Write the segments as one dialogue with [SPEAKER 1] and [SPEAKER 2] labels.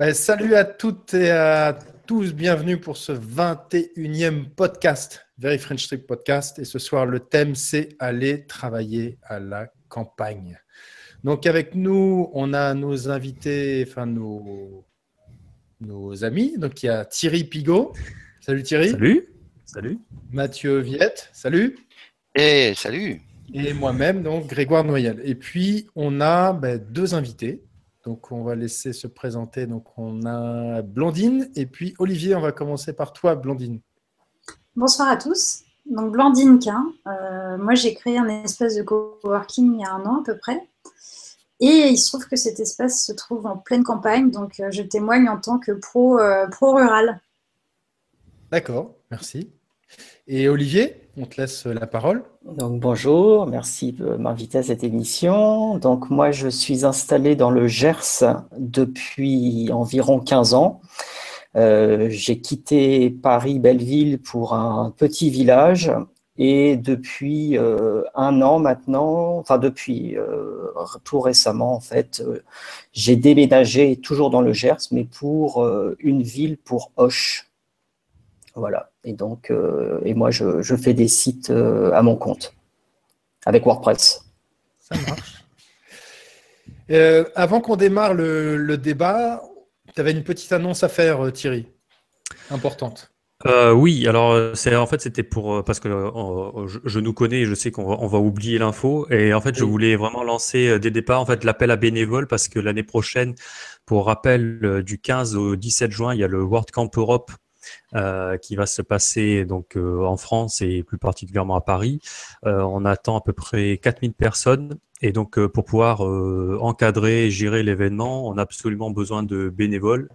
[SPEAKER 1] Ben, salut à toutes et à tous, bienvenue pour ce 21e podcast, Very French Trip Podcast. Et ce soir, le thème, c'est aller travailler à la campagne. Donc avec nous, on a nos invités, enfin nos, nos amis. Donc il y a Thierry Pigot. Salut Thierry.
[SPEAKER 2] Salut. Salut.
[SPEAKER 1] Mathieu Viette. Salut.
[SPEAKER 3] Et salut.
[SPEAKER 1] Et moi-même, donc Grégoire Noyel. Et puis on a ben, deux invités. Donc, on va laisser se présenter. Donc, on a Blandine et puis Olivier. On va commencer par toi, Blandine.
[SPEAKER 4] Bonsoir à tous. Donc, Blandine Quin. Euh, moi, j'ai créé un espace de coworking il y a un an à peu près. Et il se trouve que cet espace se trouve en pleine campagne. Donc, euh, je témoigne en tant que pro, euh, pro rural.
[SPEAKER 1] D'accord, merci. Et Olivier, on te laisse la parole.
[SPEAKER 5] Donc bonjour, merci de m'inviter à cette émission. Donc moi je suis installé dans le Gers depuis environ 15 ans. Euh, j'ai quitté Paris-Belleville pour un petit village et depuis euh, un an maintenant, enfin depuis euh, tout récemment en fait, j'ai déménagé toujours dans le Gers mais pour une ville pour Hoche. Voilà. Et donc, euh, et moi, je, fais des sites euh, à mon compte avec WordPress.
[SPEAKER 1] Ça marche. Euh, avant qu'on démarre le, débat, tu avais une petite annonce à faire, Thierry, importante.
[SPEAKER 2] oui, alors c'est en fait c'était pour parce que je, nous connais, et je sais qu'on va, oublier l'info et en fait je voulais vraiment lancer dès le départ en fait l'appel à bénévoles parce que l'année prochaine, pour rappel, du 15 au 17 juin, il y a le World Camp Europe euh, qui va se passer donc euh, en France et plus particulièrement à Paris. Euh, on attend à peu près 4000 personnes et donc pour pouvoir encadrer et gérer l'événement, on a absolument besoin de bénévoles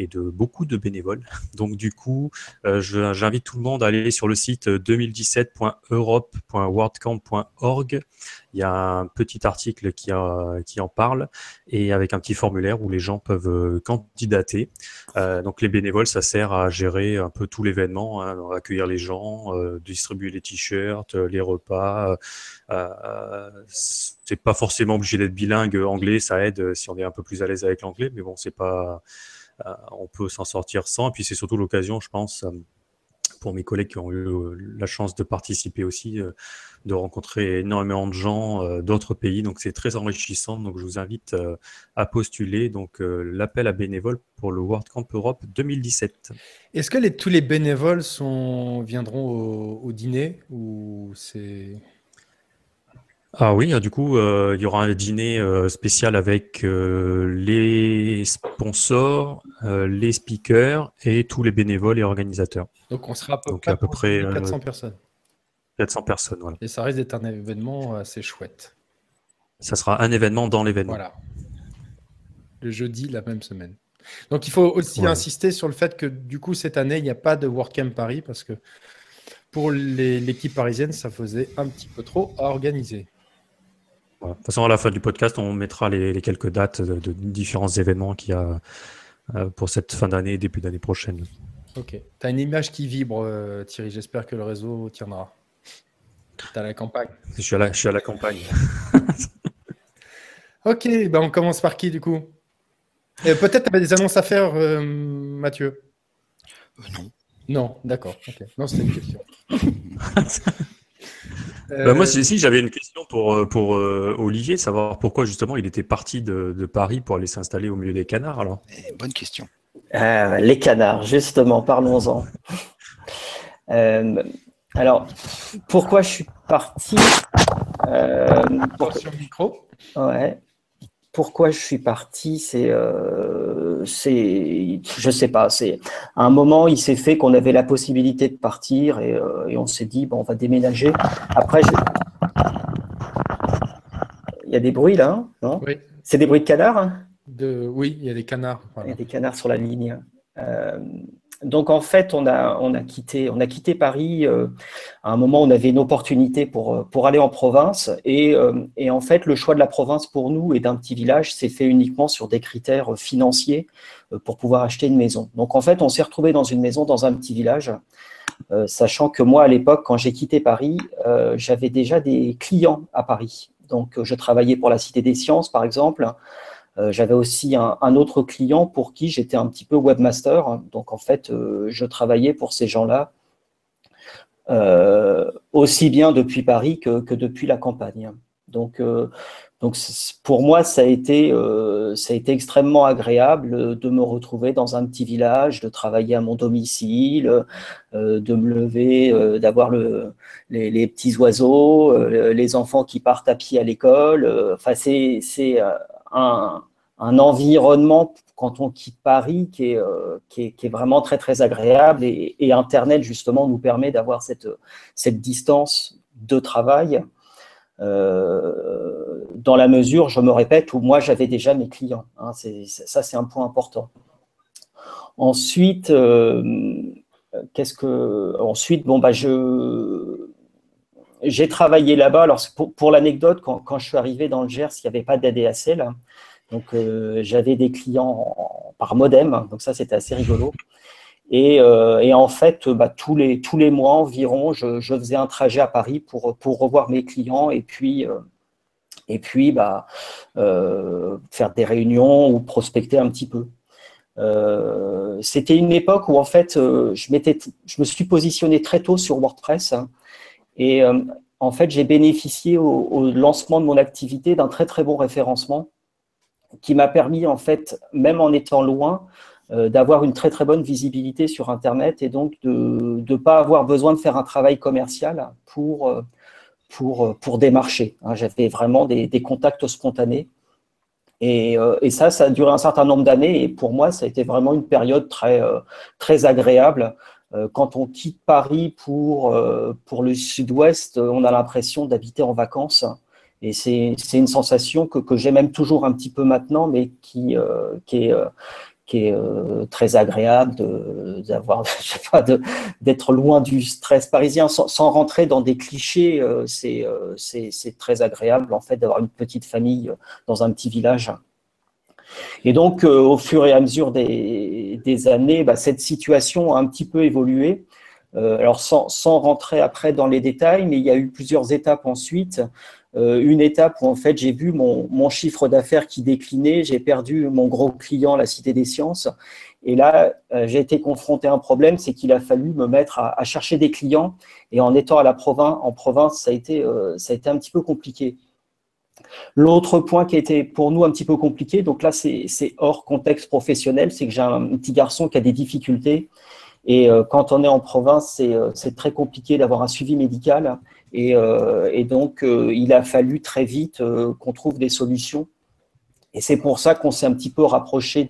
[SPEAKER 2] et de beaucoup de bénévoles. Donc du coup, euh, j'invite tout le monde à aller sur le site 2017.europe.wordcamp.org. Il y a un petit article qui, qui en parle et avec un petit formulaire où les gens peuvent euh, candidater. Euh, donc les bénévoles, ça sert à gérer un peu tout l'événement, hein, accueillir les gens, distribuer les t-shirts, les repas. c'est pas forcément obligé d'être bilingue anglais, ça aide si on est un peu plus à l'aise avec l'anglais, mais bon, c'est pas euh, on peut s'en sortir sans. Et puis c'est surtout l'occasion, je pense, euh, pour mes collègues qui ont eu euh, la chance de participer aussi, de rencontrer énormément de gens d'autres pays. Donc c'est très enrichissant. Donc je vous invite à postuler donc l'appel à bénévoles pour le World Camp Europe 2017.
[SPEAKER 1] Est-ce que tous les bénévoles viendront au dîner ou c'est
[SPEAKER 2] ah oui, du coup, euh, il y aura un dîner euh, spécial avec euh, les sponsors, les speakers et tous les bénévoles et organisateurs.
[SPEAKER 1] Donc on sera à peu, près 400 personnes.
[SPEAKER 2] 400 personnes, voilà.
[SPEAKER 1] Et ça risque d'être un événement assez chouette.
[SPEAKER 2] Ça sera un événement dans l'événement.
[SPEAKER 1] Voilà. Le jeudi, la même semaine. Donc il faut aussi insister sur le fait que du coup, cette année, il n'y a pas de WordCamp Paris parce que pour l'équipe parisienne, ça faisait un petit peu trop à organiser.
[SPEAKER 2] De toute façon, à la fin du podcast, on mettra les, quelques dates de, différents événements qu'il y a euh, pour cette fin d'année et début d'année prochaine.
[SPEAKER 1] Ok. Tu as une image qui vibre, euh, Thierry. J'espère que le réseau tiendra. Tu à la campagne.
[SPEAKER 2] Je suis à la, je suis à la campagne.
[SPEAKER 1] ok, ben on commence par qui du coup? Peut-être tu avais des annonces à faire, euh, Mathieu?
[SPEAKER 3] Non.
[SPEAKER 1] Non, d'accord. Non, c'était une question.
[SPEAKER 2] Bah, moi, si, j'avais une question pour, euh, pour euh, Olivier, savoir pourquoi justement il était parti de, Paris pour aller s'installer au milieu des canards alors?
[SPEAKER 3] Eh, Bonne question.
[SPEAKER 5] Euh, les canards, justement, parlons-en. alors, pourquoi je suis parti
[SPEAKER 1] pour... Sur le micro?
[SPEAKER 5] Ouais pourquoi je suis parti, c'est, euh, c'est, je sais pas, c'est à un moment il s'est fait qu'on avait la possibilité de partir et, euh, et on s'est dit bon on va déménager. Après, il y a des bruits là, hein, non? Oui. C'est des bruits de canards. Hein?
[SPEAKER 1] De, oui, il y a des canards.
[SPEAKER 5] Il y a des canards sur la ligne. Euh, donc en fait, on a, quitté, on a quitté Paris. Euh, à un moment, on avait une opportunité pour, euh, pour aller en province. Et, euh, et en fait, le choix de la province pour nous et d'un petit village s'est fait uniquement sur des critères financiers pour pouvoir acheter une maison. Donc en fait, on s'est retrouvé dans une maison dans un petit village, sachant que moi, à l'époque, quand j'ai quitté Paris, j'avais déjà des clients à Paris. Donc je travaillais pour la Cité des Sciences, par exemple. J'avais aussi un, autre client pour qui j'étais un petit peu webmaster. Donc, en fait, je travaillais pour ces gens-là aussi bien depuis Paris que, depuis la campagne. Donc, pour moi, ça a, été, euh, ça a été extrêmement agréable de me retrouver dans un petit village, de travailler à mon domicile, euh, de me lever, euh, d'avoir le, les, petits oiseaux, les enfants qui partent à pied à l'école. Enfin, c'est un, environnement quand on quitte Paris qui est, est vraiment très très agréable et, et Internet justement nous permet d'avoir cette, cette distance de travail euh, dans la mesure, je me répète, où moi j'avais déjà mes clients. Hein, ça, c'est un point important. Ensuite, euh, qu'est-ce que ensuite bon bah je j'ai travaillé là-bas. Alors pour, l'anecdote, quand, je suis arrivé dans le Gers, il n'y avait pas d'ADSL, donc euh, j'avais des clients par modem, donc ça c'était assez rigolo. Euh, et, en fait, bah, tous, les, tous les mois environ, je, faisais un trajet à Paris pour, pour revoir mes clients et puis, euh, et puis bah, euh, faire des réunions ou prospecter un petit peu. C'était une époque où en fait, je, je me suis positionné très tôt sur WordPress hein, et en fait, j'ai bénéficié au, lancement de mon activité d'un très très bon référencement qui m'a permis en fait, même en étant loin, euh, d'avoir une très très bonne visibilité sur Internet et donc de ne pas avoir besoin de faire un travail commercial pour, euh, pour, euh, pour démarcher. Hein. J'avais vraiment des, des, contacts spontanés. Et, et, ça, ça a duré un certain nombre d'années et pour moi, ça a été vraiment une période très, très agréable. Quand on quitte Paris pour, pour le sud-ouest, on a l'impression d'habiter en vacances. Et c'est une sensation que, que j'ai même toujours un petit peu maintenant, mais qui, qui est qui est euh, très agréable d'être loin du stress parisien sans, rentrer dans des clichés euh, euh, c'est très agréable en fait d'avoir une petite famille dans un petit village et donc au fur et à mesure des, années bah, cette situation a un petit peu évolué. Alors sans, rentrer après dans les détails mais il y a eu plusieurs étapes ensuite. Euh, une étape où en fait j'ai vu mon, chiffre d'affaires qui déclinait, j'ai perdu mon gros client, la Cité des Sciences, et là euh, j'ai été confronté à un problème, c'est qu'il a fallu me mettre à, chercher des clients, et en étant à la province, en province, ça a été, euh, ça a été un petit peu compliqué. L'autre point qui a été pour nous un petit peu compliqué, donc là c'est hors contexte professionnel, c'est que j'ai un petit garçon qui a des difficultés et quand on est en province, c'est très compliqué d'avoir un suivi médical euh, et, donc, euh, il a fallu très vite euh, qu'on trouve des solutions. Et c'est pour ça qu'on s'est un petit peu rapproché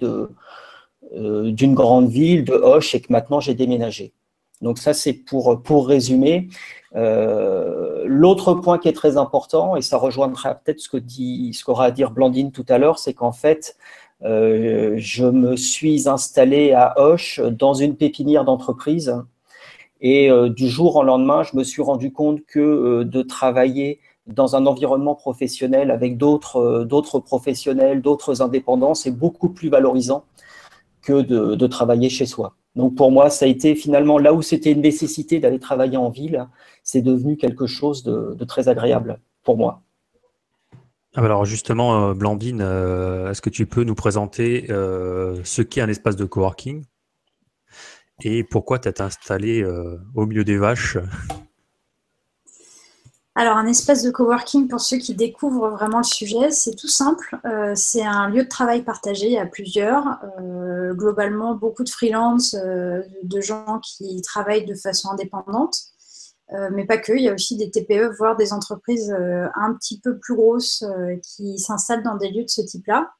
[SPEAKER 5] d'une grande ville, de Hoche, et que maintenant j'ai déménagé. Donc ça, c'est pour, pour résumer. L'autre point qui est très important, et ça rejoindra peut-être ce que dit, ce qu'aura à dire Blandine tout à l'heure, c'est qu'en fait, je me suis installé à Hoche dans une pépinière d'entreprise et euh, du jour au lendemain, je me suis rendu compte que euh, de travailler dans un environnement professionnel avec d'autres euh, d'autres professionnels, d'autres indépendants, c'est beaucoup plus valorisant que de, de, travailler chez soi. Donc pour moi, ça a été finalement là où c'était une nécessité d'aller travailler en ville, c'est devenu quelque chose de, très agréable pour moi.
[SPEAKER 2] Ah, alors justement, Blandine, est-ce que tu peux nous présenter ce qu'est un espace de coworking et pourquoi t'es installé euh, au milieu des vaches?
[SPEAKER 4] Alors, un espace de coworking, pour ceux qui découvrent vraiment le sujet, c'est tout simple. Euh, c'est un lieu de travail partagé à plusieurs. Euh, globalement, beaucoup de freelance, de gens qui travaillent de façon indépendante, mais pas que. Il y a aussi des TPE, voire des entreprises un petit peu plus grosses qui s'installent dans des lieux de ce type-là.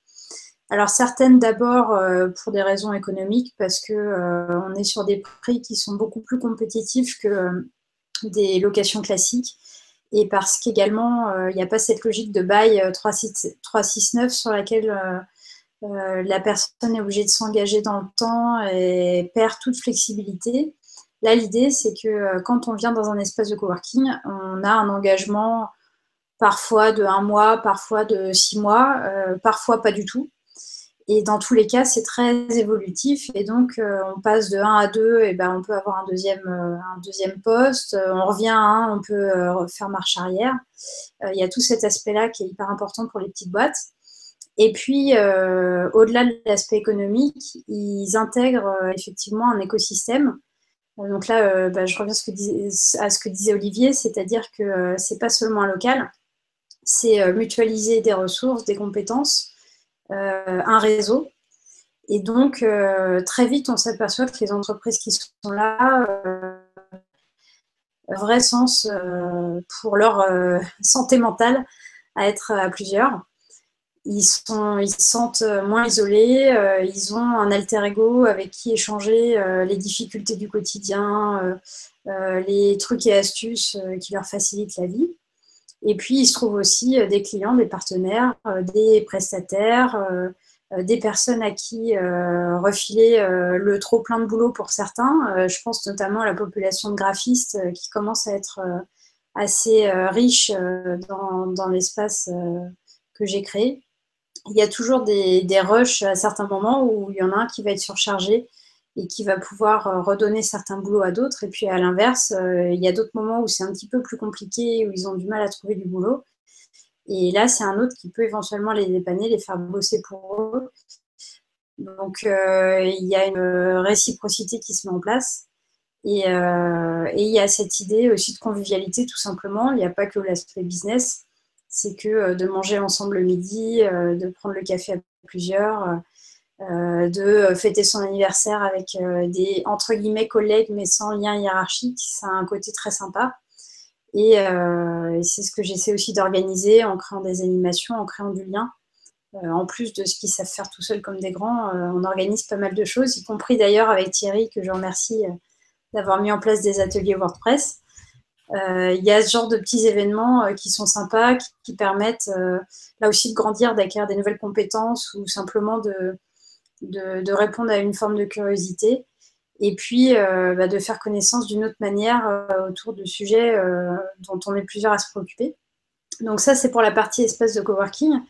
[SPEAKER 4] Alors certaines d'abord euh, pour des raisons économiques parce que euh, on est sur des prix qui sont beaucoup plus compétitifs que euh, des locations classiques et parce qu'également il n'y a pas cette logique de bail 369 sur laquelle la personne est obligée de s'engager dans le temps et perd toute flexibilité. Là, l'idée, c'est que quand on vient dans un espace de coworking, on a un engagement parfois de un mois, parfois de six mois, parfois pas du tout. Et dans tous les cas, c'est très évolutif. Et donc, euh, on passe de 1 à 2, et ben, on peut avoir un deuxième, euh, un deuxième poste. Euh, on revient à 1, on peut faire marche arrière. Il y a tout cet aspect-là qui est hyper important pour les petites boîtes. Et puis, au-delà de l'aspect économique, ils intègrent effectivement un écosystème. Donc là, bah, je reviens à ce que disait Olivier, c'est-à-dire que c'est pas seulement un local, c'est mutualiser des ressources, des compétences, un réseau et donc, euh, très vite, on s'aperçoit que les entreprises qui sont là, euh, vrai sens euh, pour leur santé mentale à être à plusieurs. Ils, sont, ils se sentent moins isolés, ils ont un alter ego avec qui échanger les difficultés du quotidien, les trucs et astuces qui leur facilitent la vie. Et puis, il se trouve aussi des clients, des partenaires, des prestataires, euh, des personnes à qui euh, refiler euh, le trop plein de boulot pour certains. je pense notamment à la population de graphistes qui commence à être assez riche dans, l'espace que j'ai créé. Il y a toujours des, des, rushs à certains moments où il y en a un qui va être surchargé et qui va pouvoir redonner certains boulots à d'autres. Et puis à l'inverse, il y a d'autres moments où c'est un petit peu plus compliqué, où ils ont du mal à trouver du boulot. Et là, c'est un autre qui peut éventuellement les dépanner, les faire bosser pour eux. Donc, euh, il y a une réciprocité qui se met en place. Euh, et, il y a cette idée aussi de convivialité, tout simplement. Il n'y a pas que l'aspect business. C'est que euh, de manger ensemble le midi, de prendre le café à plusieurs, de fêter son anniversaire avec des, entre guillemets, collègues, mais sans lien hiérarchique. Ça a un côté très sympa. Euh, et, c'est ce que j'essaie aussi d'organiser en créant des animations, en créant du lien. Euh, en plus de ce qu'ils savent faire tout seuls comme des grands, euh, on organise pas mal de choses, y compris d'ailleurs avec Thierry, que je remercie d'avoir mis en place des ateliers WordPress. Il y a ce genre de petits événements qui sont sympas, qui, permettent là aussi de grandir, d'acquérir des nouvelles compétences ou simplement de, de, répondre à une forme de curiosité et puis euh, bah, de faire connaissance d'une autre manière euh, autour de sujets euh, dont on est plusieurs à se préoccuper. Donc ça, c'est pour la partie espace de coworking.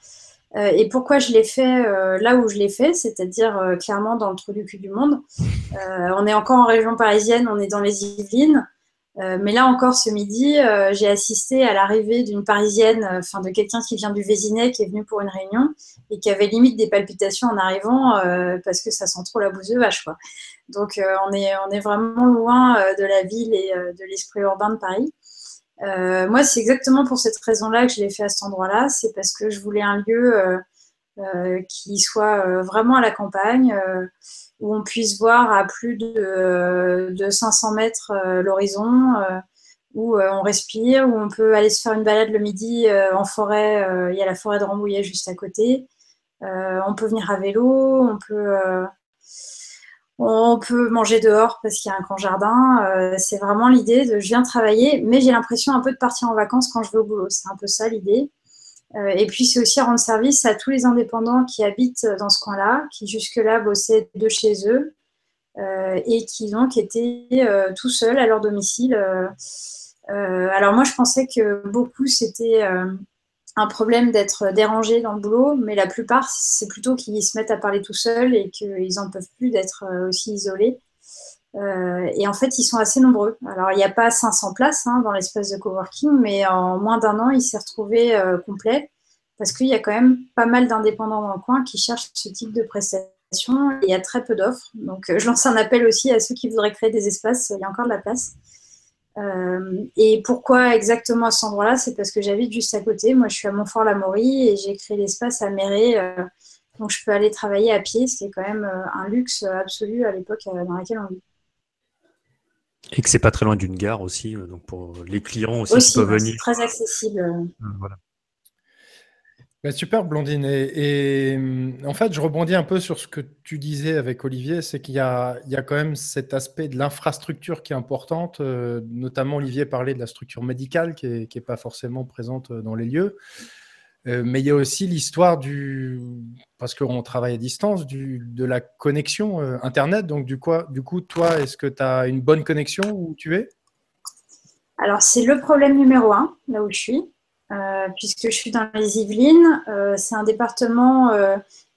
[SPEAKER 4] et pourquoi je l'ai fait là où je l'ai fait, c'est-à-dire clairement dans le trou du cul du monde. on est encore en région parisienne, on est dans les Yvelines. Euh, mais là encore, ce midi, euh, j'ai assisté à l'arrivée d'une Parisienne, euh, enfin de quelqu'un qui vient du Vésinet, qui est venu pour une réunion et qui avait limite des palpitations en arrivant parce que ça sent trop la bouse de vache. Quoi. Donc on, est, on est vraiment loin de la ville et de l'esprit urbain de Paris. moi, c'est exactement pour cette raison-là que je l'ai fait à cet endroit-là. C'est parce que je voulais un lieu qui soit vraiment à la campagne où on puisse voir à plus de, de 500 mètres euh, l'horizon, euh, où euh, on respire, où on peut aller se faire une balade le midi en forêt. il y a la forêt de Rambouillet juste à côté. on peut venir à vélo, on peut, on peut manger dehors parce qu'il y a un grand jardin. c'est vraiment l'idée de je viens travailler, mais j'ai l'impression un peu de partir en vacances quand je vais au boulot. C'est un peu ça l'idée. Euh, et puis, c'est aussi rendre service à tous les indépendants qui habitent dans ce coin-là, qui jusque-là bossaient de chez eux euh, et qui donc étaient euh, tout seuls à leur domicile. alors moi, je pensais que beaucoup, c'était un problème d'être dérangé dans le boulot, mais la plupart, c'est plutôt qu'ils se mettent à parler tout seuls et qu'ils n'en peuvent plus d'être aussi isolés. Euh, et en fait, ils sont assez nombreux. Alors, il n'y a pas 500 places hein, dans l'espace de coworking, mais en moins d'un an, il s'est retrouvé euh, complet parce qu'il y a quand même pas mal d'indépendants dans le coin qui cherchent ce type de prestations il y a très peu d'offres. Donc, euh, je lance un appel aussi à ceux qui voudraient créer des espaces. Il y a encore de la place. et pourquoi exactement à cet endroit-là? C'est parce que j'habite juste à côté. Moi, je suis à Montfort-la-Maurie et j'ai créé l'espace à Méré. donc, je peux aller travailler à pied, ce qui est quand même un luxe absolu à l'époque dans laquelle on vit.
[SPEAKER 2] Et que c'est pas très loin d'une gare aussi, euh, donc pour les clients aussi, qui peuvent venir.
[SPEAKER 4] C'est très accessible. Euh, voilà.
[SPEAKER 1] Bah, super, Blondine. Et, en fait, je rebondis un peu sur ce que tu disais avec Olivier, c'est qu'il y, y a, quand même cet aspect de l'infrastructure qui est importante. Euh, notamment, Olivier parlait de la structure médicale qui n'est est pas forcément présente dans les lieux. Euh, mais il y a aussi l'histoire du, parce qu'on travaille à distance, du, de la connexion euh, Internet. Donc, du coup, du coup toi, est-ce que tu as une bonne connexion où tu es?
[SPEAKER 4] Alors, c'est le problème numéro un, là où je suis, euh, puisque je suis dans les Yvelines. c'est un département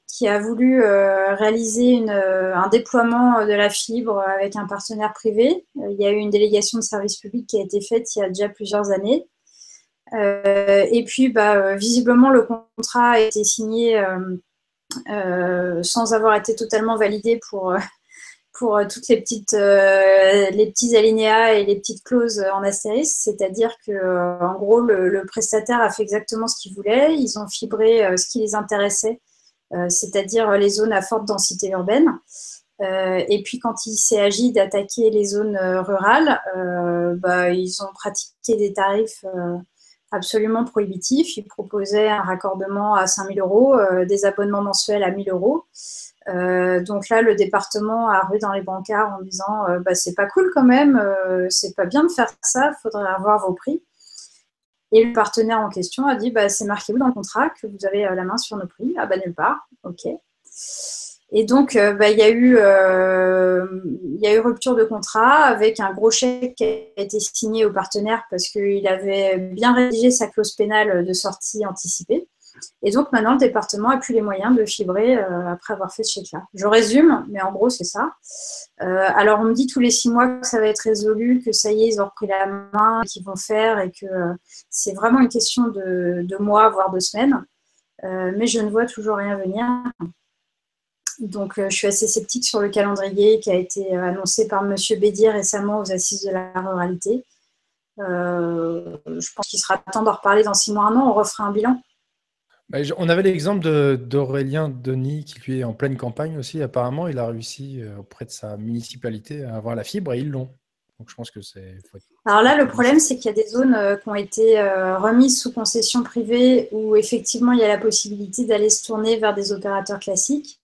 [SPEAKER 4] qui a voulu réaliser un déploiement de la fibre avec un partenaire privé. il y a eu une délégation de service public qui a été faite il y a déjà plusieurs années. Et puis, bah, visiblement, le contrat a été signé sans avoir été totalement validé pour euh, toutes les petites euh, les petits alinéas et les petites clauses en astérisque, c'est-à-dire que euh, en gros le, prestataire a fait exactement ce qu'il voulait, ils ont fibré ce qui les intéressait, c'est-à-dire les zones à forte densité urbaine. et puis quand il s'est agi d'attaquer les zones rurales, bah, ils ont pratiqué des tarifs absolument prohibitifs. Ils proposaient un raccordement à 5000 euros, des abonnements mensuels à 1000 euros. Euh, donc là, le département a rué dans les bancards en disant euh, bah, c'est pas cool quand même, euh, c'est pas bien de faire ça, il faudrait avoir vos prix. Et le partenaire en question a dit bah, c'est marqué où dans le contrat que vous avez la main sur nos prix? Ah bah nulle part, ok. Et donc bah, il y, a eu, rupture de contrat avec un gros chèque qui a été signé au partenaire parce qu'il avait bien rédigé sa clause pénale de sortie anticipée. Et donc maintenant, le département a plus les moyens de fibrer euh, après avoir fait ce chèque-là. Je résume, mais en gros, c'est ça. Euh, alors, on me dit tous les six mois que ça va être résolu, que ça y est, ils ont repris la main, qu'ils vont faire, et que euh, c'est vraiment une question de, mois, voire de semaines. mais je ne vois toujours rien venir. Donc, je suis assez sceptique sur le calendrier qui a été annoncé par M. Bédier récemment aux Assises de la ruralité. je pense qu'il sera temps d'en reparler dans six mois, un an. On refera un bilan.
[SPEAKER 1] Bah, on avait l'exemple d'Aurélien Denis qui lui est en pleine campagne aussi. Apparemment, il a réussi euh, auprès de sa municipalité à avoir la fibre et ils l'ont. Donc je pense que c'est.
[SPEAKER 4] Alors là, le problème, c'est qu'il y a des zones euh, qui ont été euh, remises sous concession privée où effectivement il y a la possibilité d'aller se tourner vers des opérateurs classiques.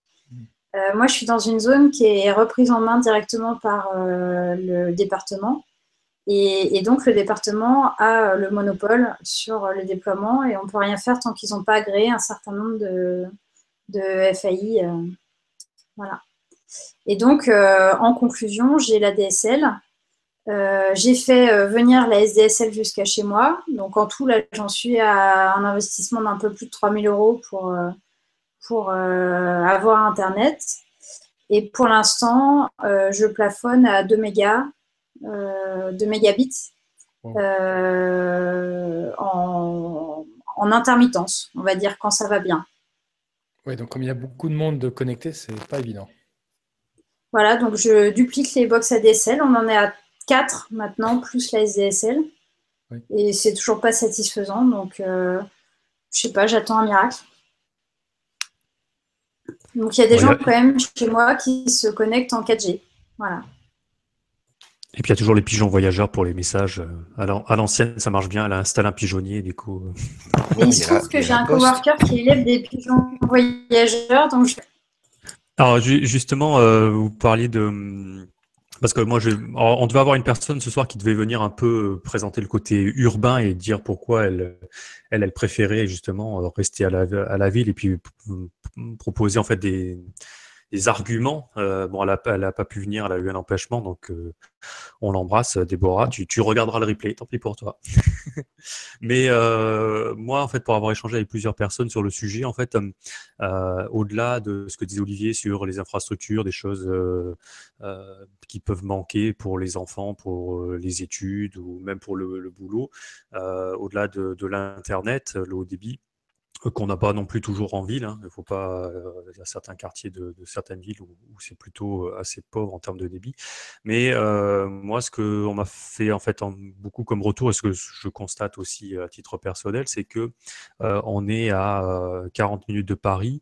[SPEAKER 4] Hmm. moi, je suis dans une zone qui est reprise en main directement par le département. Et, donc, le département a le monopole sur le déploiement et on ne peut rien faire tant qu'ils n'ont pas agréé un certain nombre de, FAI. Euh, voilà. Et donc, euh, en conclusion, j'ai la DSL. Euh, j'ai fait venir la SDSL jusqu'à chez moi. Donc, en tout, là, j'en suis à un investissement d'un peu plus de 3000 euros pour, pour avoir Internet. Et pour l'instant, je plafonne à 2 mégas euh, de mégabits euh, en, intermittence, on va dire, quand ça va bien.
[SPEAKER 1] Oui, donc comme il y a beaucoup de monde de connecté, c'est pas évident.
[SPEAKER 4] Voilà, donc je duplique les box ADSL. On en est à 4 maintenant, plus la SDSL. Et c'est toujours pas satisfaisant. Donc, euh, je sais pas, j'attends un miracle. Donc, il y a des gens quand même chez moi qui se connectent en 4G. Voilà.
[SPEAKER 2] Et puis il y a toujours les pigeons voyageurs pour les messages. Euh, à l'ancienne, ça marche bien. Elle a installé un pigeonnier, du coup.
[SPEAKER 4] Il se trouve que j'ai un coworker qui élève des pigeons voyageurs. Donc
[SPEAKER 2] Alors justement, euh, vous parliez de parce que moi, je... on devait avoir une personne ce soir qui devait venir un peu présenter le côté urbain et dire pourquoi elle, elle, préférait justement rester à la ville et puis proposer en fait des, des arguments. Euh, bon, elle n'a pas pu venir, elle a eu un empêchement, donc euh, on l'embrasse, Déborah. Tu, tu, regarderas le replay, tant pis pour toi. Mais euh, moi, en fait, pour avoir échangé avec plusieurs personnes sur le sujet, en fait, au-delà de ce que disait Olivier sur les infrastructures, des choses qui peuvent manquer pour les enfants, pour les études ou même pour le, boulot, au-delà de, de l'internet, le haut débit qu'on n'a pas non plus toujours en ville. Hein. Il faut pas. Euh, y a certains quartiers de, certaines villes où, c'est plutôt euh, assez pauvre en termes de débit. Mais euh, moi, ce que on m'a fait en fait en, beaucoup comme retour et ce que je constate aussi à titre personnel, c'est que on est à 40 minutes de Paris.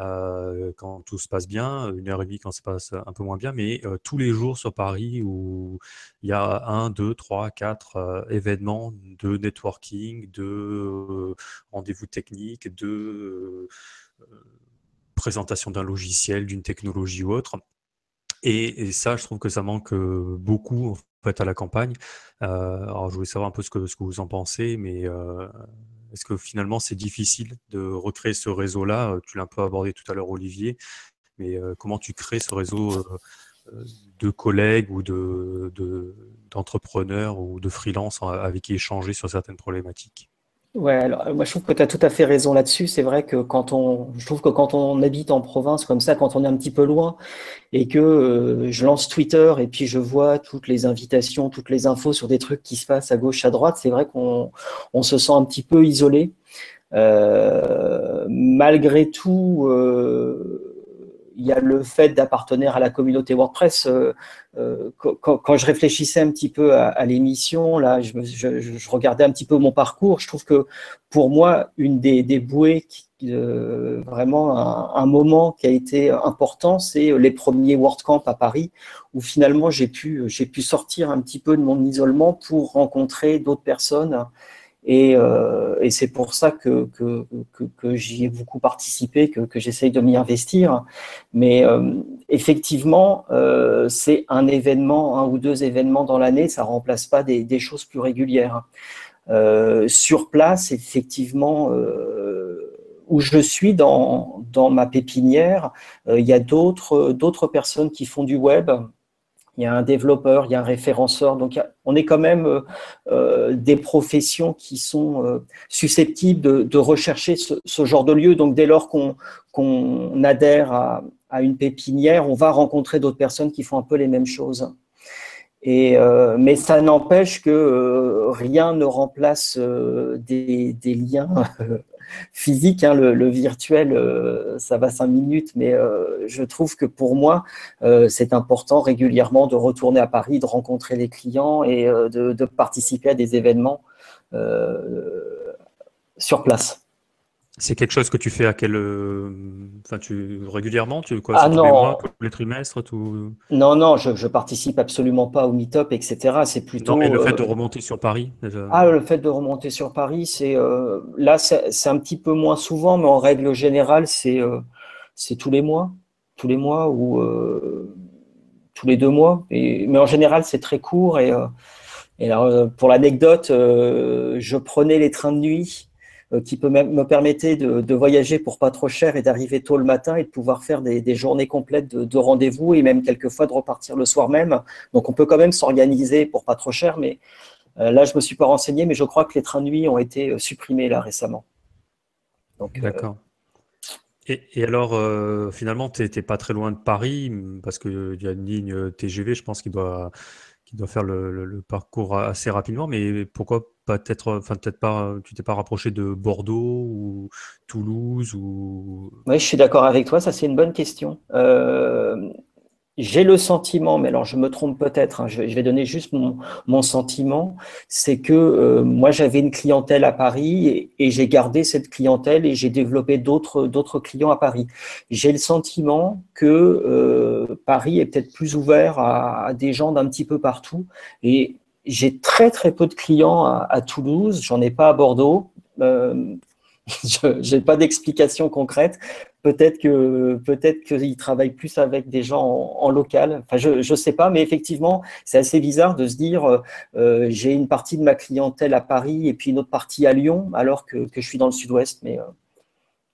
[SPEAKER 2] Euh, quand tout se passe bien, une heure et demie quand ça se passe un peu moins bien, mais euh, tous les jours sur Paris où il y a un, deux, trois, quatre euh, événements de networking, de rendez-vous techniques, de présentation d'un logiciel, d'une technologie ou autre. Et, ça, je trouve que ça manque beaucoup en fait à la campagne. alors, je voulais savoir un peu ce que vous en pensez, mais est-ce que finalement c'est difficile de recréer ce réseau-là euh, Tu l'as un peu abordé tout à l'heure, Olivier, mais euh, comment tu crées ce réseau euh, de collègues ou d'entrepreneurs ou de freelance avec qui échanger sur certaines problématiques?
[SPEAKER 5] Ouais, alors moi je trouve que tu as tout à fait raison là-dessus. C'est vrai que quand on, je trouve que quand on habite en province comme ça, quand on est un petit peu loin et que euh, je lance Twitter et puis je vois toutes les invitations, toutes les infos sur des trucs qui se passent à gauche, à droite, c'est vrai qu'on on se sent un petit peu isolé. Euh, malgré tout, euh, il y a le fait d'appartenir à la communauté WordPress. Euh, euh, quand, je réfléchissais un petit peu à, l'émission, là, je, regardais un petit peu mon parcours. Je trouve que pour moi, une des, bouées, euh, vraiment un, moment qui a été important, c'est les premiers WordCamp à Paris, où finalement j'ai pu sortir un petit peu de mon isolement pour rencontrer d'autres personnes euh, et, c'est pour ça que, j'y ai beaucoup participé, que, j'essaye de m'y investir. Mais euh, effectivement, euh, c'est un événement, un ou deux événements dans l'année, ça ne remplace pas des, choses plus régulières. sur place, effectivement, où je suis dans, dans ma pépinière, il y a d'autres personnes qui font du web, il y a un développeur, il y a un référenceur. Donc, on est quand même euh, euh, des professions qui sont euh, susceptibles de, rechercher ce, genre de lieu. Donc, dès lors qu'on adhère à, une pépinière, on va rencontrer d'autres personnes qui font un peu les mêmes choses. Mais ça n'empêche que rien ne remplace des, liens physique. Hein, le, virtuel, euh, ça va cinq minutes, mais euh, je trouve que pour moi, euh, c'est important régulièrement de retourner à Paris, de rencontrer les clients et de, participer à des événements sur place.
[SPEAKER 2] C'est quelque chose que tu fais à quel, euh, enfin, tu régulièrement, tu quoi,
[SPEAKER 5] ah,
[SPEAKER 2] tous les mois, tous les trimestres, tout?
[SPEAKER 5] Non, non, je, je participe absolument pas au meet-up, etc. C'est plutôt.
[SPEAKER 2] Non, mais le fait de euh, remonter sur Paris.
[SPEAKER 5] Ah, le fait de remonter sur Paris, c'est euh, là, c'est un petit peu moins souvent, mais en règle générale, c'est c'est tous les mois, tous les mois ou tous les deux mois. Et, mais en général, c'est très court et. et alors, pour l'anecdote, je prenais les trains de nuit euh, qui peut me permettre de, voyager pour pas trop cher et d'arriver tôt le matin et de pouvoir faire des, journées complètes de, rendez-vous et même quelquefois de repartir le soir même. Donc on peut quand même s'organiser pour pas trop cher, mais euh, là je me suis pas renseigné, mais je crois que les trains de nuit ont été euh, supprimés là récemment.
[SPEAKER 2] D'accord. Et, alors, finalement, tu n'étais pas très loin de Paris, parce qu'il y a une ligne TGV, je pense, qui doit, qui doit faire le, parcours assez rapidement, mais pourquoi peut-être, enfin peut-être pas, tu t'es pas rapproché de Bordeaux ou Toulouse ou.
[SPEAKER 5] Oui, je suis d'accord avec toi. Ça, c'est une bonne question. Euh, j'ai le sentiment, mais alors je me trompe peut-être, hein, je, vais donner juste mon, sentiment, c'est que euh, moi j'avais une clientèle à Paris et, j'ai gardé cette clientèle et j'ai développé d'autres clients à Paris. J'ai le sentiment que euh, Paris est peut-être plus ouvert à, des gens d'un petit peu partout et j'ai très très peu de clients à, Toulouse, j'en ai pas à Bordeaux. Euh, je n'ai pas d'explication concrète. Peut-être que peut-être qu'ils travaillent plus avec des gens en, local. Enfin, je ne sais pas, mais effectivement, c'est assez bizarre de se dire euh, j'ai une partie de ma clientèle à Paris et puis une autre partie à Lyon, alors que, je suis dans le Sud-Ouest. Mais euh,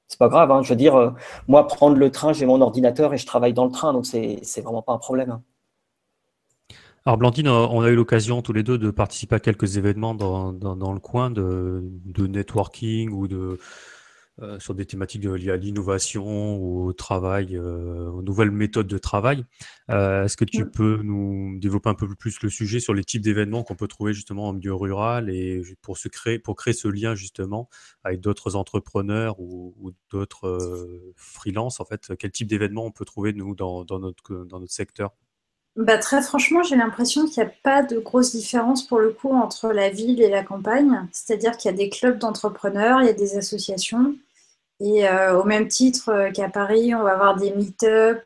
[SPEAKER 5] c'est pas grave. Hein. Je veux dire, euh, moi, prendre le train, j'ai mon ordinateur et je travaille dans le train, donc c'est c'est vraiment pas un problème. Hein.
[SPEAKER 2] Alors Blandine, on a eu l'occasion tous les deux de participer à quelques événements dans, le coin de, networking ou de euh, sur des thématiques liées à l'innovation ou au travail, euh, aux nouvelles méthodes de travail. Euh, est-ce que tu peux nous développer un peu plus le sujet sur les types d'événements qu'on peut trouver justement en milieu rural et pour se créer pour créer ce lien justement avec d'autres entrepreneurs ou, d'autres freelances en fait? Quel type d'événements on peut trouver nous dans, notre dans notre secteur?
[SPEAKER 4] Bah, très franchement, j'ai l'impression qu'il n'y a pas de grosse différence pour le coup entre la ville et la campagne. C'est-à-dire qu'il y a des clubs d'entrepreneurs, il y a des associations. Et euh, au même titre euh, qu'à Paris, on va avoir des meet-up,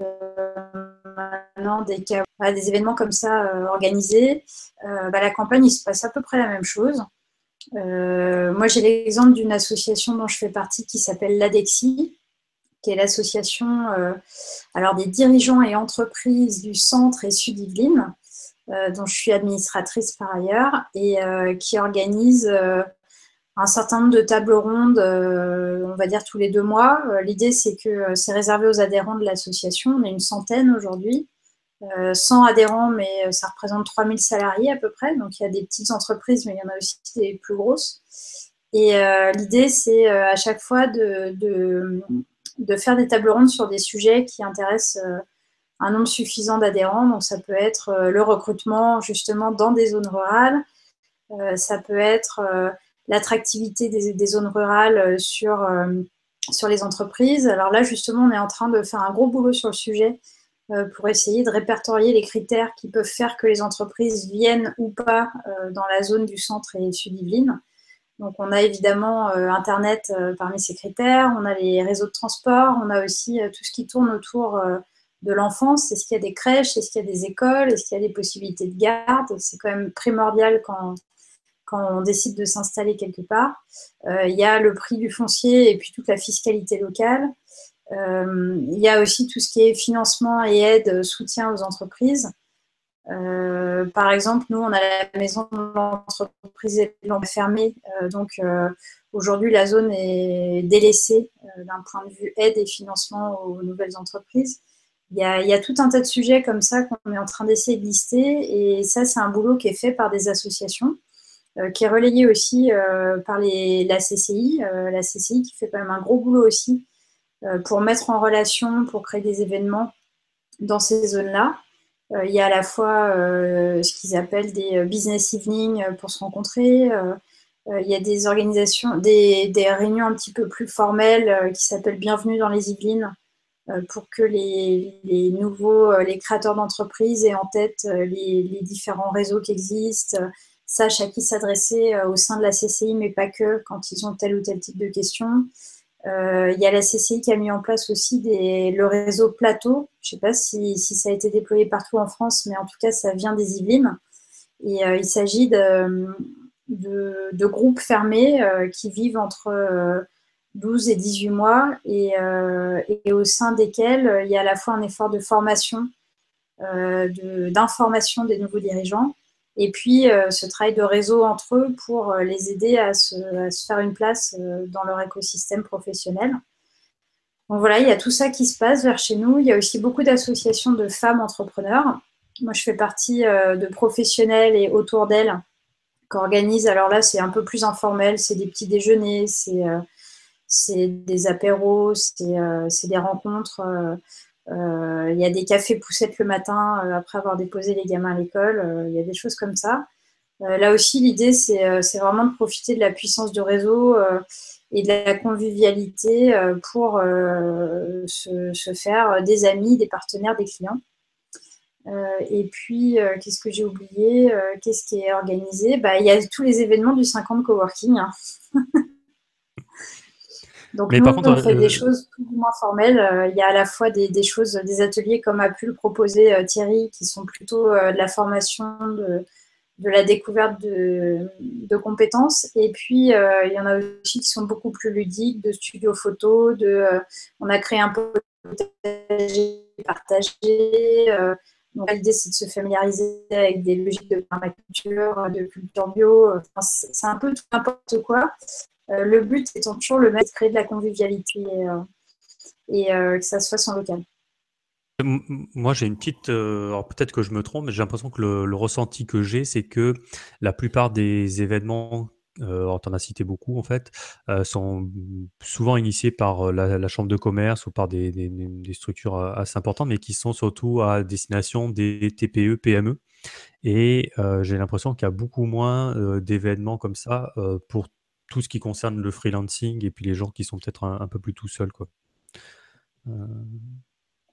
[SPEAKER 4] euh, des, des événements comme ça organisés. Bah, la campagne, il se passe à peu près la même chose. moi, j'ai l'exemple d'une association dont je fais partie qui s'appelle l'ADEXI, qui est l'association euh, alors des dirigeants et entreprises du centre et sud Yvelines, euh, dont je suis administratrice par ailleurs, et euh, qui organise un certain nombre de tables rondes, on va dire tous les deux mois. L'idée, c'est que c'est réservé aux adhérents de l'association. On est une centaine aujourd'hui. 100 adhérents, mais ça représente 3000 salariés à peu près. Donc il y a des petites entreprises, mais il y en a aussi des plus grosses. Et l'idée, c'est à chaque fois de, de, faire des tables rondes sur des sujets qui intéressent un nombre suffisant d'adhérents. Donc, ça peut être le recrutement justement dans des zones rurales. ça peut être l'attractivité des, zones rurales sur, sur les entreprises. Alors là, justement, on est en train de faire un gros boulot sur le sujet euh, pour essayer de répertorier les critères qui peuvent faire que les entreprises viennent ou pas euh, dans la zone du centre et sud Yvelines. Donc on a évidemment euh, Internet parmi ces critères, on a les réseaux de transport, on a aussi tout ce qui tourne autour de l'enfance. Est-ce qu'il y a des crèches, est-ce qu'il y a des écoles, est-ce qu'il y a des possibilités de garde? C'est quand même primordial quand, quand on décide de s'installer quelque part. il y a le prix du foncier et puis toute la fiscalité locale. Euh, il y a aussi tout ce qui est financement et aide, euh, soutien aux entreprises. Euh, par exemple, nous, on a la maison de l'entreprise fermée. donc, aujourd'hui, la zone est délaissée d'un point de vue aide et financement aux nouvelles entreprises. Il y, a, tout un tas de sujets comme ça qu'on est en train d'essayer de lister. Et ça, c'est un boulot qui est fait par des associations, qui est relayé aussi par la CCI. la CCI qui fait quand même un gros boulot aussi euh, pour mettre en relation, pour créer des événements dans ces zones-là. Euh, il y a à la fois euh, ce qu'ils appellent des business evenings pour se rencontrer. il y a des organisations, des, réunions un petit peu plus formelles qui s'appellent Bienvenue dans les Yvelines pour que les, nouveaux, les créateurs d'entreprises aient en tête les, différents réseaux qui existent, sachent à qui s'adresser au sein de la CCI, mais pas que, quand ils ont tel ou tel type de questions. Euh, il y a la CCI qui a mis en place aussi le réseau Plateau. Je ne sais pas si, ça a été déployé partout en France, mais en tout cas, ça vient des Yvelines. Et euh, il s'agit de, groupes fermés euh, qui vivent entre 12 et 18 mois et, au sein desquels il y a à la fois un effort de formation, d'information des nouveaux dirigeants et puis euh, ce travail de réseau entre eux pour euh, les aider à se, faire une place euh, dans leur écosystème professionnel. Donc voilà, il y a tout ça qui se passe vers chez nous. Il y a aussi beaucoup d'associations de femmes entrepreneurs. Moi, je fais partie de professionnels et autour d'elles qu'organisent. Alors là, c'est un peu plus informel, c'est des petits déjeuners, c'est des apéros, c'est des rencontres il y a des cafés poussettes le matin euh, après avoir déposé les gamins à l'école. Euh, il y a des choses comme ça. là aussi, l'idée, c'est vraiment de profiter de la puissance du réseau et de la convivialité pour se, faire des amis, des partenaires, des clients. et puis, qu'est-ce que j'ai oublié Qu'est-ce qui est organisé? Bah, Il y a tous les événements du 50 coworking. Hein. Donc, nous, on fait des euh, choses plus ou moins formelles. Euh, il y a à la fois des, choses, des ateliers comme a pu le proposer euh, Thierry, qui sont plutôt de la formation, de, la découverte de, compétences. Et puis, il y en a aussi qui sont beaucoup plus ludiques, de studio photo, de, on a créé un potager partagé. l'idée, c'est de se familiariser avec des logiques de permaculture, de culture bio. c'est un peu tout n'importe quoi. Euh, le but étant toujours le mettre, créer de la convivialité euh, et euh, que ça se fasse en local.
[SPEAKER 2] Moi, j'ai une petite. alors peut-être que je me trompe, mais j'ai l'impression que le, ressenti que j'ai, c'est que la plupart des événements, euh, tu en as cité beaucoup en fait, sont souvent initiés par la, chambre de commerce ou par des, structures assez importantes, mais qui sont surtout à destination des TPE, PME. Et j'ai l'impression qu'il y a beaucoup moins d'événements comme ça pour tout ce qui concerne le freelancing et puis les gens qui sont peut-être un, peu plus tout seuls. Quoi.
[SPEAKER 4] Euh.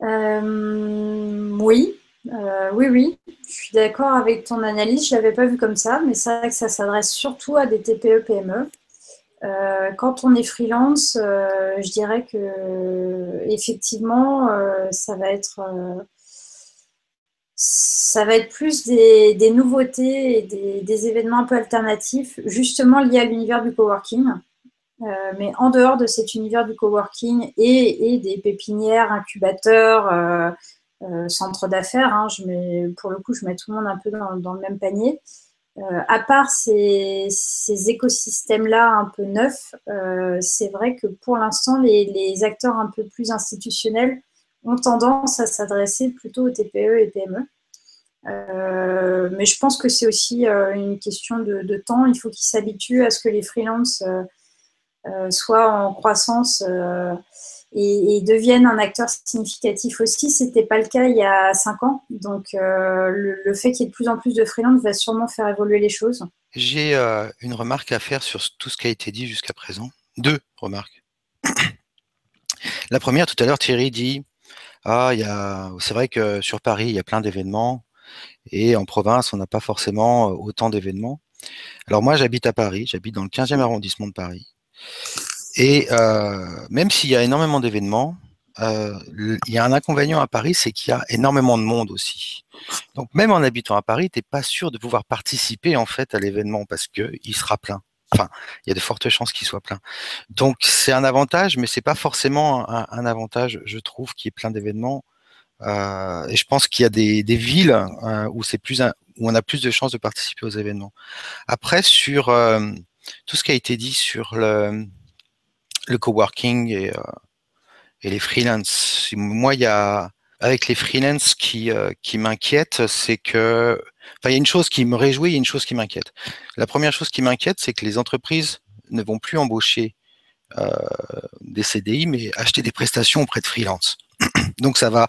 [SPEAKER 4] Euh, oui, euh, oui, oui, je suis d'accord avec ton analyse. Je ne l'avais pas vu comme ça, mais c'est vrai que ça s'adresse surtout à des TPE-PME. quand on est freelance, je dirais que effectivement, ça va être ça va être plus des, nouveautés et des, événements un peu alternatifs, justement liés à l'univers du coworking. Euh, mais en dehors de cet univers du coworking et, des pépinières, incubateurs, euh, euh, centres d'affaires, hein, pour le coup, je mets tout le monde un peu dans, le même panier. à part ces, écosystèmes-là un peu neufs, c'est vrai que pour l'instant, les, acteurs un peu plus institutionnels ont tendance à s'adresser plutôt aux TPE et PME. mais je pense que c'est aussi une question de, temps. Il faut qu'ils s'habituent à ce que les freelances soient en croissance et, deviennent un acteur significatif aussi. Ce n'était pas le cas il y a cinq ans. Donc, le, fait qu'il y ait de plus en plus de freelance va sûrement faire évoluer les choses.
[SPEAKER 3] J'ai une remarque à faire sur tout ce qui a été dit jusqu'à présent. Deux remarques. La première, tout à l'heure, Thierry dit Ah, il y a... c'est vrai que sur Paris, il y a plein d'événements et en province, on n'a pas forcément autant d'événements. Alors, moi, j'habite à Paris, j'habite dans le 15e arrondissement de Paris. Et euh, même s'il y a énormément d'événements, euh, il y a un inconvénient à Paris, c'est qu'il y a énormément de monde aussi. Donc même en habitant à Paris, tu n'es pas sûr de pouvoir participer en fait à l'événement parce qu'il sera plein. Enfin, il y a de fortes chances qu'il soit plein. Donc c'est un avantage, mais c'est pas forcément un, avantage, je trouve, qui est plein d'événements. Euh, et je pense qu'il y a des, des villes euh, où c'est plus où on a plus de chances de participer aux événements. Après, sur euh, tout ce qui a été dit sur le, le coworking et, euh, et les freelances, moi, il y a avec les freelances qui, euh, qui m'inquiètent, c'est que, il y a une chose qui me réjouit et une chose qui m'inquiète. La première chose qui m'inquiète, c'est que les entreprises ne vont plus embaucher euh, des CDI, mais acheter des prestations auprès de freelance. Donc ça va,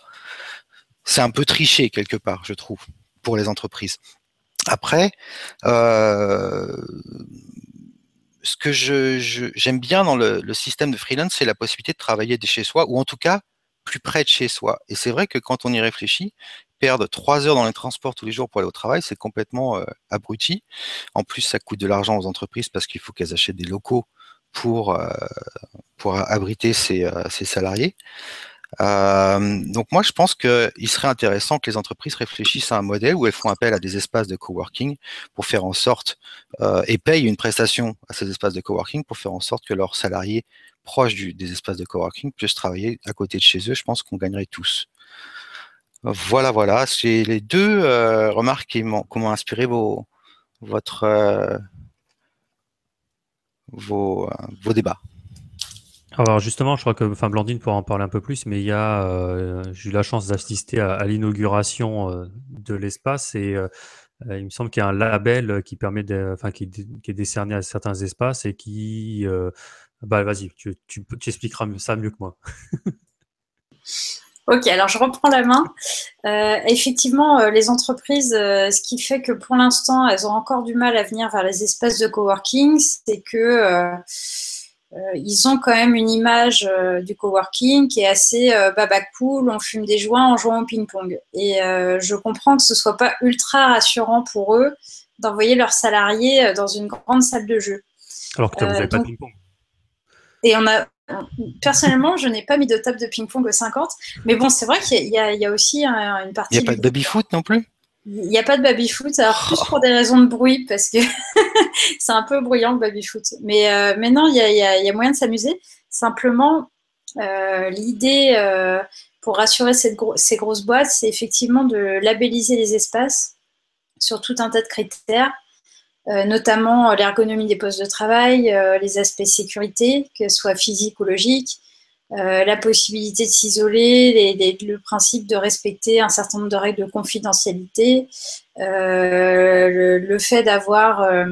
[SPEAKER 3] c'est un peu triché quelque part, je trouve, pour les entreprises. Après, euh, ce que j'aime bien dans le, le, système de freelance, c'est la possibilité de travailler de chez soi, ou en tout cas plus près de chez soi. Et c'est vrai que quand on y réfléchit, perdre trois heures dans les transports tous les jours pour aller au travail, c'est complètement euh, abruti. En plus, ça coûte de l'argent aux entreprises parce qu'il faut qu'elles achètent des locaux pour, euh, pour abriter ces euh, salariés. Euh, donc moi, je pense qu'il serait intéressant que les entreprises réfléchissent à un modèle où elles font appel à des espaces de coworking pour faire en sorte et payent une prestation à ces espaces de coworking pour faire en sorte que leurs salariés proches du, des espaces de coworking puissent travailler à côté de chez eux. Je pense qu'on gagnerait tous. Voilà, voilà, c'est les deux euh, remarques qui m'ont inspiré vos, votre, euh, vos, euh, vos débats.
[SPEAKER 2] Alors justement, je crois que enfin, Blandine pourra en parler un peu plus, mais il y a, euh, j'ai eu la chance d'assister à, l'inauguration euh, de l'espace et euh, il me semble qu'il y a un label qui permet, de, enfin, qui, qui, est décerné à certains espaces et qui, bah vas-y, tu, tu, tu, expliqueras ça mieux que moi.
[SPEAKER 4] Ok, alors je reprends la main. effectivement, les entreprises, ce qui fait que pour l'instant, elles ont encore du mal à venir vers les espaces de coworking, c'est que euh, ils ont quand même une image euh, du coworking qui est assez euh, baba cool, on fume des joints en jouant au ping-pong. Et je comprends que ce soit pas ultra rassurant pour eux d'envoyer leurs salariés dans une grande salle de jeu.
[SPEAKER 2] Alors que vous n'avez pas de ping-pong.
[SPEAKER 4] Et on a, personnellement, je n'ai pas mis de table de ping-pong au 50, mais bon, c'est vrai qu'il y, y, a aussi une partie.
[SPEAKER 3] Il n'y a pas de baby-foot non plus?
[SPEAKER 4] Il n'y a pas de baby-foot, alors plus pour des raisons de bruit, parce que c'est un peu bruyant le baby-foot. Mais, euh, non, il y a, moyen de s'amuser. Simplement, euh, l'idée euh, pour rassurer ces grosses boîtes, c'est effectivement de labelliser les espaces sur tout un tas de critères, notamment l'ergonomie des postes de travail, les aspects sécurité, que ce soit physique ou logique, euh, la possibilité de s'isoler, le principe de respecter un certain nombre de règles de confidentialité, euh, le, fait d'avoir euh,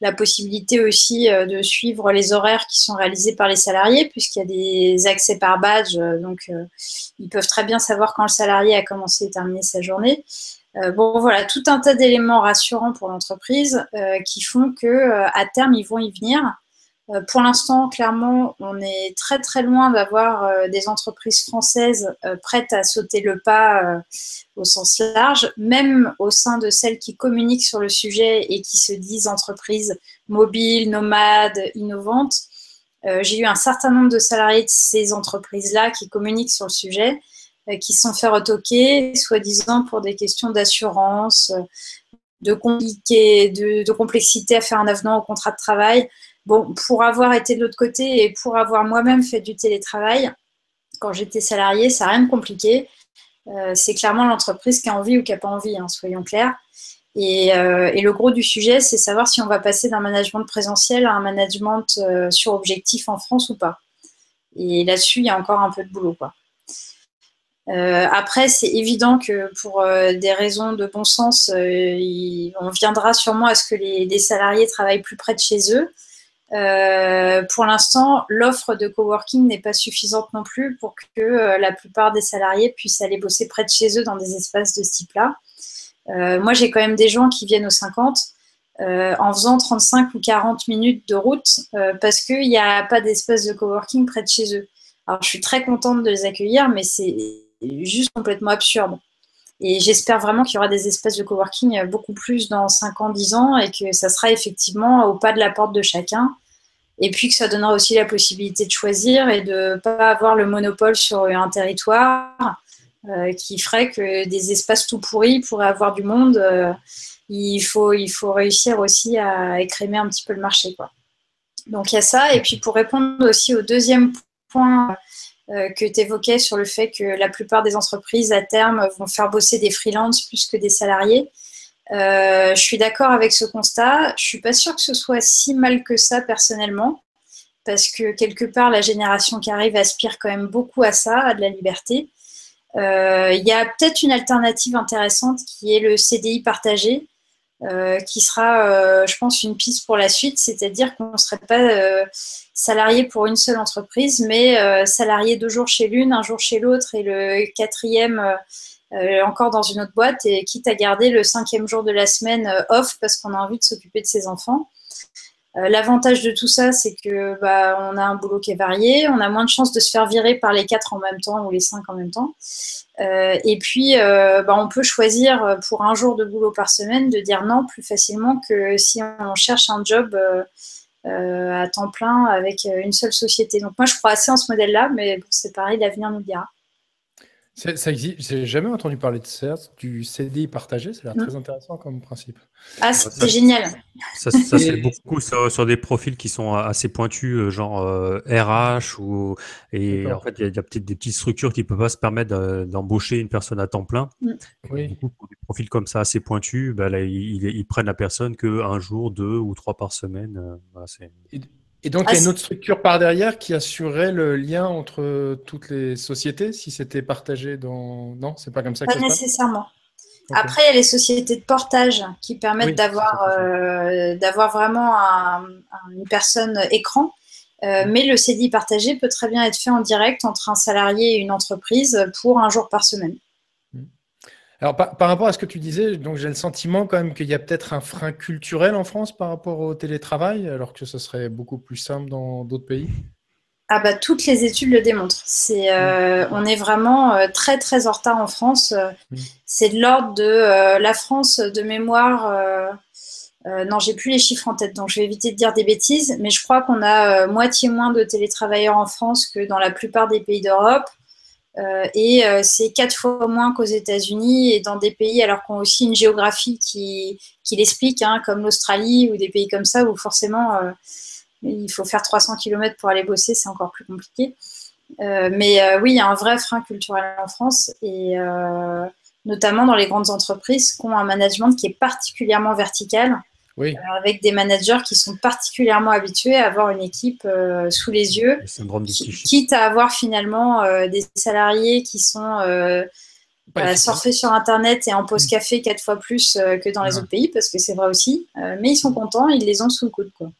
[SPEAKER 4] la possibilité aussi de suivre les horaires qui sont réalisés par les salariés, puisqu'il y a des accès par badge, donc ils peuvent très bien savoir quand le salarié a commencé et terminé sa journée. Bon, voilà, tout un tas d'éléments rassurants pour l'entreprise qui font que à terme, ils vont y venir. Euh, pour l'instant, clairement, on est très très loin d'avoir euh, des entreprises françaises euh, prêtes à sauter le pas au sens large, même au sein de celles qui communiquent sur le sujet et qui se disent entreprises mobiles, nomades, innovantes. J'ai eu un certain nombre de salariés de ces entreprises-là qui communiquent sur le sujet, qui se sont fait retoquer, soi-disant pour des questions d'assurance, de, de, de complexité à faire un avenant au contrat de travail. Bon, pour avoir été de l'autre côté et pour avoir moi-même fait du télétravail, quand j'étais salariée, ça n'a rien de compliqué. Euh, c'est clairement l'entreprise qui a envie ou qui n'a pas envie, hein, soyons clairs. Euh, et, le gros du sujet, c'est savoir si on va passer d'un management présentiel à un management euh, sur objectif en France ou pas. Et là-dessus, il y a encore un peu de boulot. Quoi. Après, c'est évident que pour des raisons de bon sens, on viendra sûrement à ce que les, salariés travaillent plus près de chez eux. pour l'instant, l'offre de coworking n'est pas suffisante non plus pour que la plupart des salariés puissent aller bosser près de chez eux dans des espaces de ce type-là. moi, j'ai quand même des gens qui viennent aux 50 euh, en faisant 35 ou 40 minutes de route euh, parce qu'il n'y a pas d'espace de coworking près de chez eux. Alors, je suis très contente de les accueillir, mais c'est juste complètement absurde. Et j'espère vraiment qu'il y aura des espaces de coworking beaucoup plus dans 5 ans, 10 ans et que ça sera effectivement au pas de la porte de chacun. Et puis que ça donnera aussi la possibilité de choisir et de ne pas avoir le monopole sur un territoire euh, qui ferait que des espaces tout pourris pourraient avoir du monde il faut, il faut réussir aussi à écrémer un petit peu le marché. Quoi. Donc il y a ça. Et puis pour répondre aussi au deuxième point euh, que tu évoquais sur le fait que la plupart des entreprises à terme vont faire bosser des freelances plus que des salariés, euh, je suis d'accord avec ce constat. Je suis pas sûre que ce soit si mal que ça personnellement, parce que quelque part la génération qui arrive aspire quand même beaucoup à ça, à de la liberté. Euh, il y a peut-être une alternative intéressante qui est le CDI partagé. Euh, qui sera, euh, je pense, une piste pour la suite, c'est-à-dire qu'on ne serait pas euh, salarié pour une seule entreprise, mais salarié deux jours chez l'une, un jour chez l'autre et le quatrième encore dans une autre boîte, et quitte à garder le cinquième jour de la semaine off parce qu'on a envie de s'occuper de ses enfants. L'avantage de tout ça, c'est que bah, on a un boulot qui est varié, on a moins de chances de se faire virer par les quatre en même temps ou les cinq en même temps. Euh, et puis, euh, bah, on peut choisir euh, pour un jour de boulot par semaine de dire non plus facilement que si on cherche un job à temps plein avec une seule société. Donc moi, je crois assez en ce modèle-là, mais c'est pareil, l'avenir nous dira.
[SPEAKER 1] Ça existe. J'ai jamais entendu parler de ça, du CDI partagé. C'est l'air très intéressant comme principe.
[SPEAKER 4] Ah, c'est génial.
[SPEAKER 2] Ça, ça c'est beaucoup sur, des profils qui sont assez pointus, euh, genre RH euh, ou et en fait il y a, peut-être des petites structures qui ne peuvent pas se permettre d'embaucher une personne à temps plein. Mm. Oui. Du coup, pour des profils comme ça assez pointus, bah, là, ils, prennent la personne qu'un jour, deux ou trois par semaine. Euh, voilà,
[SPEAKER 1] et donc, il y a ah, une autre structure par derrière qui assurerait le lien entre toutes les sociétés si c'était partagé dans. Non, c'est pas comme ça que
[SPEAKER 4] Pas nécessairement. Après, il y a les sociétés de portage qui permettent d'avoir euh, d'avoir vraiment une personne écran. Euh, mais le CDI partagé peut très bien être fait en direct entre un salarié et une entreprise pour un jour par semaine.
[SPEAKER 1] Alors, par, rapport à ce que tu disais, donc j'ai le sentiment quand même qu'il y a peut-être un frein culturel en France par rapport au télétravail, alors que ce serait beaucoup plus simple dans d'autres pays?
[SPEAKER 4] Ah bah toutes les études le démontrent. C'est, euh, on est vraiment euh, très très en retard en France. Mm. C'est de l'ordre de euh, la France de mémoire. non, j'ai plus les chiffres en tête, donc je vais éviter de dire des bêtises. Mais je crois qu'on a moitié moins de télétravailleurs en France que dans la plupart des pays d'Europe. Euh, et euh, c'est quatre fois moins qu'aux États-Unis et dans des pays alors qu'on a aussi une géographie qui, qui l'explique, hein, comme l'Australie ou des pays comme ça où forcément euh, il faut faire 300 km pour aller bosser, c'est encore plus compliqué. mais oui, il y a un vrai frein culturel en France et notamment dans les grandes entreprises qui ont un management qui est particulièrement vertical oui. Euh, avec des managers qui sont particulièrement habitués à avoir une équipe euh, sous les yeux, quitte à avoir finalement euh, des salariés qui sont surfés sur Internet et en pause mm. café quatre fois plus que dans les autres pays, parce que c'est vrai aussi. mais ils sont contents, ils les ont sous le coude. Quoi.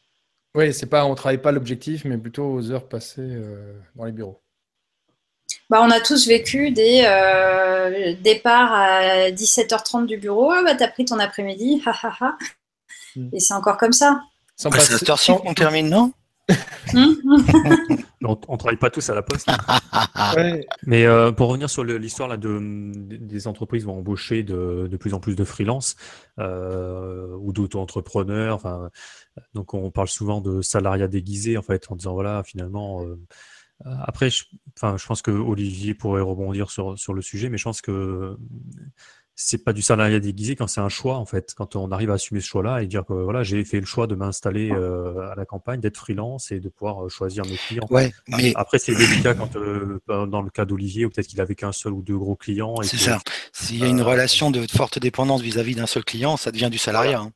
[SPEAKER 1] Oui, c'est pas, on travaille pas l'objectif, mais plutôt aux heures passées dans les bureaux.
[SPEAKER 4] Bah, on a tous vécu des départs à 17h30 du bureau. Ah, bah, t'as pris ton après-midi. Mm. Et c'est encore comme ça.
[SPEAKER 3] Cette heure-ci qu'on termine, non
[SPEAKER 2] on, ne travaille pas tous à la poste. Mais euh, pour revenir sur l'histoire là de, des entreprises vont embaucher de, de plus en plus de freelance euh, ou d'auto-entrepreneurs. Enfin, donc on parle souvent de salariat déguisé en fait, en disant voilà finalement. Euh, après, je, enfin, je pense que Olivier pourrait rebondir sur, sur le sujet, mais je pense que c'est pas du salariat déguisé quand c'est un choix en fait. Quand on arrive à assumer ce choix-là et dire que voilà j'ai fait le choix de m'installer euh, à la campagne d'être freelance et de pouvoir euh, choisir mes clients.
[SPEAKER 3] Ouais, mais...
[SPEAKER 2] après c'est délicat quand euh, dans le cas d'Olivier ou peut-être qu'il avait qu'un seul ou deux gros clients
[SPEAKER 3] c'est ça. S'il y a une relation de forte dépendance vis-à-vis d'un seul client ça devient du salariat hein.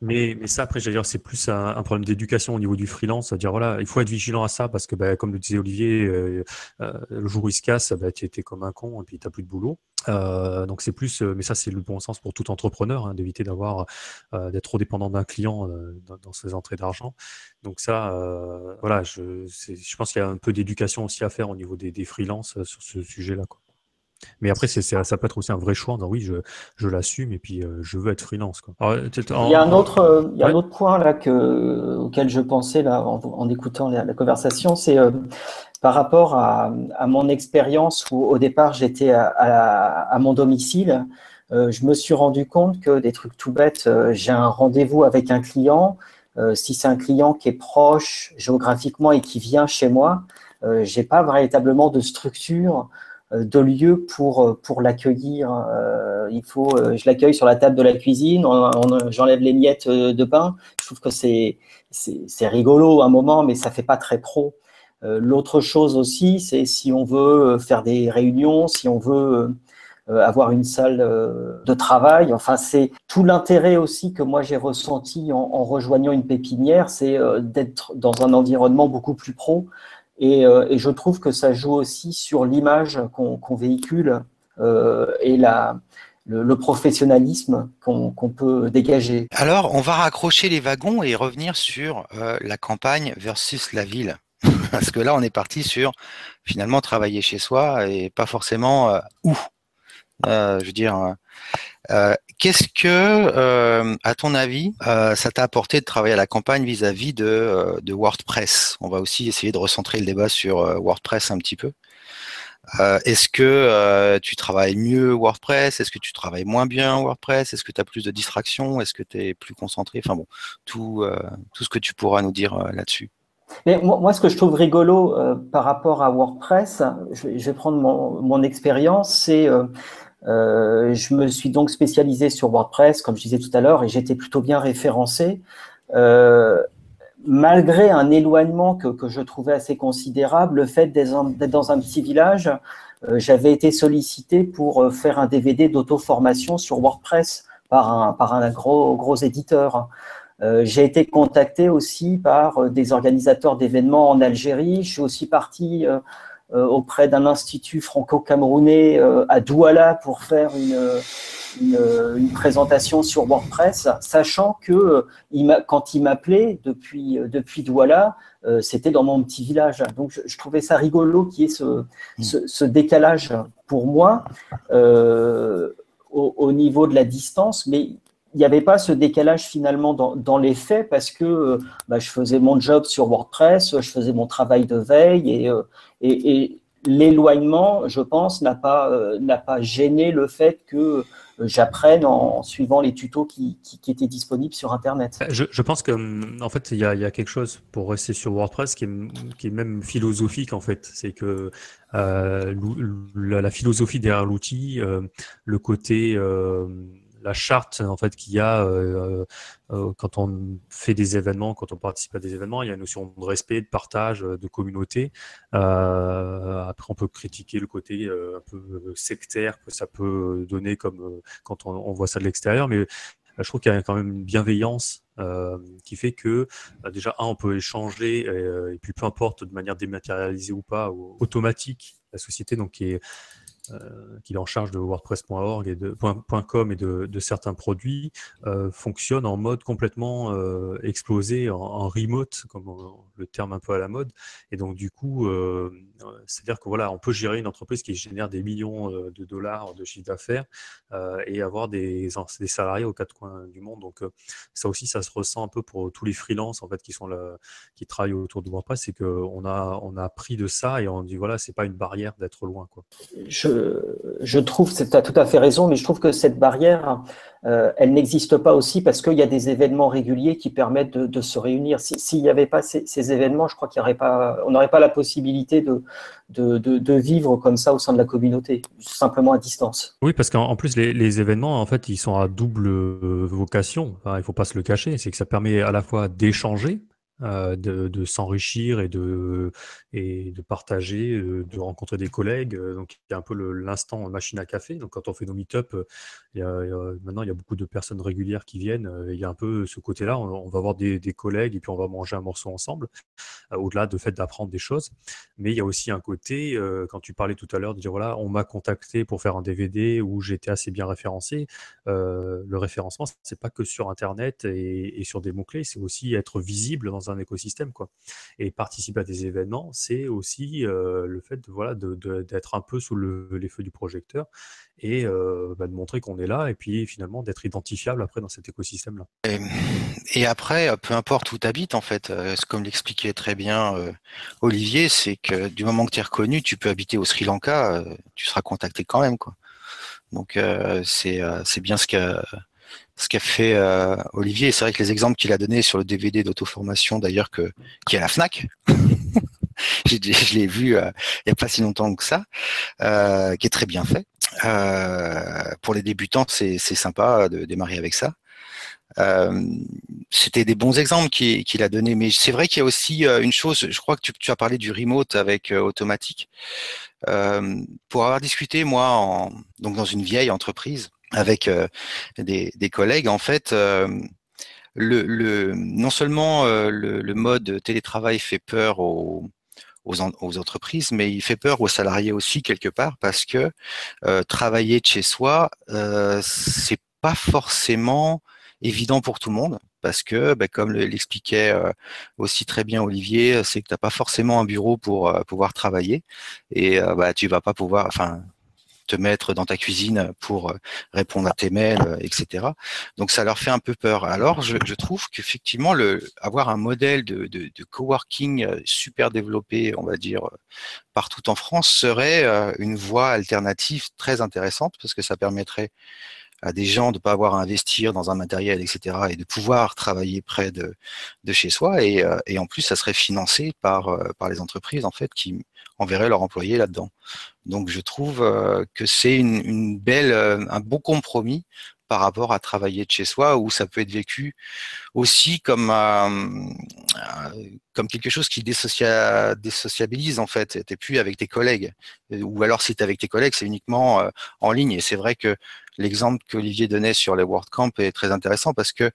[SPEAKER 2] Mais, mais ça, après, j'allais dire, c'est plus un, problème d'éducation au niveau du freelance. C'est-à-dire, voilà, il faut être vigilant à ça parce que, bah, comme le disait Olivier, euh, euh, le jour où il se casse, bah, tu étais comme un con et puis tu n'as plus de boulot. Euh, donc c'est plus, mais ça c'est le bon sens pour tout entrepreneur, hein, d'éviter d'avoir d'être trop dépendant d'un client dans, ses entrées d'argent. Donc ça, voilà, je, je pense qu'il y a un peu d'éducation aussi à faire au niveau des, des freelances sur ce sujet-là. Quoi. Mais après, c'est, ça peut être aussi un vrai choix en disant oui, je, je l'assume et puis euh, je veux être freelance. Quoi.
[SPEAKER 5] il y a un autre, euh, il y a un autre point là que, auquel je pensais là, en, écoutant la, conversation, c'est euh, par rapport à, à mon expérience où au départ j'étais à, à, mon domicile. je me suis rendu compte que des trucs tout bêtes, j'ai un rendez-vous avec un client. si c'est un client qui est proche géographiquement et qui vient chez moi, j'ai pas véritablement de structure de lieu pour, euh, pour l'accueillir. Euh, il faut, je l'accueille sur la table de la cuisine, j'enlève les miettes de pain. Je trouve que c'est, rigolo un moment, mais ça fait pas très pro. L'autre chose aussi, c'est si on veut faire des réunions, si on veut avoir une salle de travail. Enfin, c'est tout l'intérêt aussi que moi j'ai ressenti en, en, rejoignant une pépinière, c'est d'être dans un environnement beaucoup plus pro. Euh, et, je trouve que ça joue aussi sur l'image qu'on véhicule euh, et la, le, professionnalisme qu'on peut dégager.
[SPEAKER 3] Alors, on va raccrocher les wagons et revenir sur euh, la campagne versus la ville. Parce que là, on est parti sur finalement travailler chez soi et pas forcément où. Je veux dire, euh, qu'est-ce que, euh, à ton avis, euh, ça t'a apporté de travailler à la campagne vis-à-vis de, WordPress? On va aussi essayer de recentrer le débat sur WordPress un petit peu. Est-ce que tu travailles mieux WordPress? Est-ce que tu travailles moins bien WordPress? Est-ce que tu as plus de distractions? Est-ce que tu es plus concentré? Enfin bon, tout, tout ce que tu pourras nous dire là-dessus.
[SPEAKER 5] Mais moi, ce que je trouve rigolo par rapport à WordPress, je vais, prendre mon expérience, c'est euh, je me suis donc spécialisé sur WordPress, comme je disais tout à l'heure, et j'étais plutôt bien référencé. Euh, malgré un éloignement que, que, je trouvais assez considérable, le fait d'être dans un petit village, euh, j'avais été sollicité pour faire un DVD d'auto-formation sur WordPress par un, par un gros, gros éditeur. J'ai été contacté aussi par des organisateurs d'événements en Algérie. Je suis aussi parti auprès d'un institut franco-camerounais euh, à Douala pour faire une, une, présentation sur WordPress, sachant que il quand il m'appelait depuis, depuis Douala, euh, c'était dans mon petit village. Donc, je, trouvais ça rigolo qu'il y ait ce, ce, décalage pour moi euh, au, au, niveau de la distance, mais il n'y avait pas ce décalage finalement dans, les faits parce que bah, je faisais mon job sur WordPress, je faisais mon travail de veille et, et l'éloignement, je pense, n'a pas, euh, n'a pas gêné le fait que euh, j'apprenne en suivant les tutos qui, qui, étaient disponibles sur Internet.
[SPEAKER 2] Je, je pense que en fait, il y, a, quelque chose pour rester sur WordPress qui est, qui est même philosophique en fait. C'est que euh, la, philosophie derrière l'outil, euh, le côté euh, la charte en fait qu'il y a euh, euh, quand on fait des événements, quand on participe à des événements, il y a une notion de respect, de partage, de communauté. Euh, après, on peut critiquer le côté un peu sectaire que ça peut donner comme quand on, voit ça de l'extérieur, mais je trouve qu'il y a quand même une bienveillance euh, qui fait que déjà un on peut échanger et, puis peu importe de manière dématérialisée ou pas automatique la société donc est euh, qu'il est en charge de WordPress.org et de .com et de, de certains produits, euh, fonctionne en mode complètement euh, explosé, en, en, remote, comme le terme un peu à la mode. Et donc du coup, euh, c'est-à-dire que voilà, on peut gérer une entreprise qui génère des millions de dollars de chiffre d'affaires et avoir des, des, salariés aux quatre coins du monde. Donc ça aussi, ça se ressent un peu pour tous les freelances en fait qui sont là, qui travaillent autour de WordPress, c'est qu'on a on a appris de ça et on dit voilà, c'est pas une barrière d'être loin quoi.
[SPEAKER 5] Je, trouve, tu as tout à fait raison, mais je trouve que cette barrière, euh, elle n'existe pas aussi parce qu'il y a des événements réguliers qui permettent de, se réunir. S'il n'y avait pas ces, événements, je crois qu'il aurait pas, on n'aurait pas la possibilité de, de, vivre comme ça au sein de la communauté, simplement à distance.
[SPEAKER 2] Oui, parce qu'en plus, les, événements, en fait, ils sont à double vocation. il ne faut pas se le cacher. C'est que ça permet à la fois d'échanger euh, de, s'enrichir et de, et de partager, euh, de rencontrer des collègues. Euh, donc, il y a un peu l'instant machine à café. Donc, quand on fait nos meet-up, maintenant, il y a beaucoup de personnes régulières qui viennent. il y a un peu ce côté-là. On, va voir des, collègues et puis on va manger un morceau ensemble, au-delà de fait d'apprendre des choses. Mais il y a aussi un côté, quand tu parlais tout à l'heure, de dire voilà, on m'a contacté pour faire un DVD où j'étais assez bien référencé. le référencement, c'est pas que sur Internet et, et sur des mots-clés, c'est aussi être visible dans un écosystème. Quoi. Et participer à des événements, c'est aussi euh, le fait de, voilà, d'être un peu sous les feux du projecteur et euh, bah, de montrer qu'on est là et puis finalement d'être identifiable après dans cet écosystème-là.
[SPEAKER 3] Et, après, peu importe où tu habites, en fait, euh, comme l'expliquait très bien Olivier, c'est que du moment que tu es reconnu, tu peux habiter au Sri Lanka, tu seras contacté quand même. Quoi. Donc c'est bien ce que ce qu'a fait euh, Olivier. C'est vrai que les exemples qu'il a donnés sur le DVD d'auto-formation, d'ailleurs, qui est à la Fnac, je l'ai vu euh, il n'y a pas si longtemps que ça, euh, qui est très bien fait. pour les débutants, c'est sympa de démarrer avec ça. C'était des bons exemples qu'il a donnés, mais c'est vrai qu'il y a aussi une chose. Je crois que tu, as parlé du remote avec automatique. pour avoir discuté moi, donc dans une vieille entreprise, avec euh, des, collègues, en fait, euh, le, non seulement euh, le, mode télétravail fait peur aux, aux, entreprises, mais il fait peur aux salariés aussi quelque part parce que travailler de chez soi, c'est pas forcément évident pour tout le monde parce que, bah, comme l'expliquait aussi très bien Olivier, c'est que tu n'as pas forcément un bureau pour pouvoir travailler. Et bah, tu vas pas pouvoir, enfin, te mettre dans ta cuisine pour euh, répondre à tes mails, euh, etc. Donc ça leur fait un peu peur. Alors je, trouve qu'effectivement, le, avoir un modèle de, de, de, coworking euh, super développé, on va dire, partout en France, serait une voie alternative très intéressante parce que ça permettrait à des gens de ne pas avoir à investir dans un matériel, etc., et de pouvoir travailler près de, chez soi. Et, et, en plus, ça serait financé par, par les entreprises en fait qui enverraient leurs employés là-dedans. Donc je trouve euh, que c'est une, belle, euh, un bon compromis par rapport à travailler de chez soi, où ça peut être vécu aussi comme euh, quelque chose qui désociabilise en fait. T'es plus avec tes collègues, ou alors si t'es avec tes collègues, c'est uniquement en ligne. Et c'est vrai que l'exemple qu'Olivier donnait sur les WordCamp est très intéressant parce que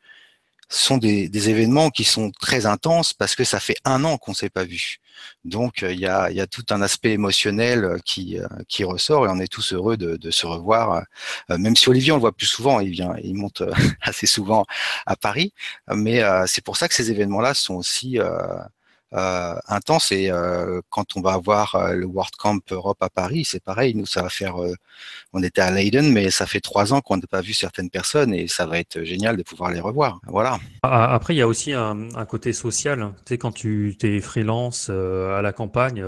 [SPEAKER 3] sont des, événements qui sont très intenses parce que ça fait un an qu'on ne s'est pas vu. Donc euh, il y, a, tout un aspect émotionnel euh, qui, euh, qui ressort et on est tous heureux de, de se revoir. Même si Olivier on le voit plus souvent, il vient, il monte assez souvent à Paris, mais c'est pour ça que ces événements-là sont aussi intense. Et euh, quand on va avoir euh, le World Camp Europe à Paris, c'est pareil. Nous, ça va faire. on était à Leiden, mais ça fait trois ans qu'on n'a pas vu certaines personnes et ça va être génial de pouvoir les revoir. Voilà.
[SPEAKER 2] Après, il y a aussi un, côté social. Tu sais, quand tu es freelance à la campagne,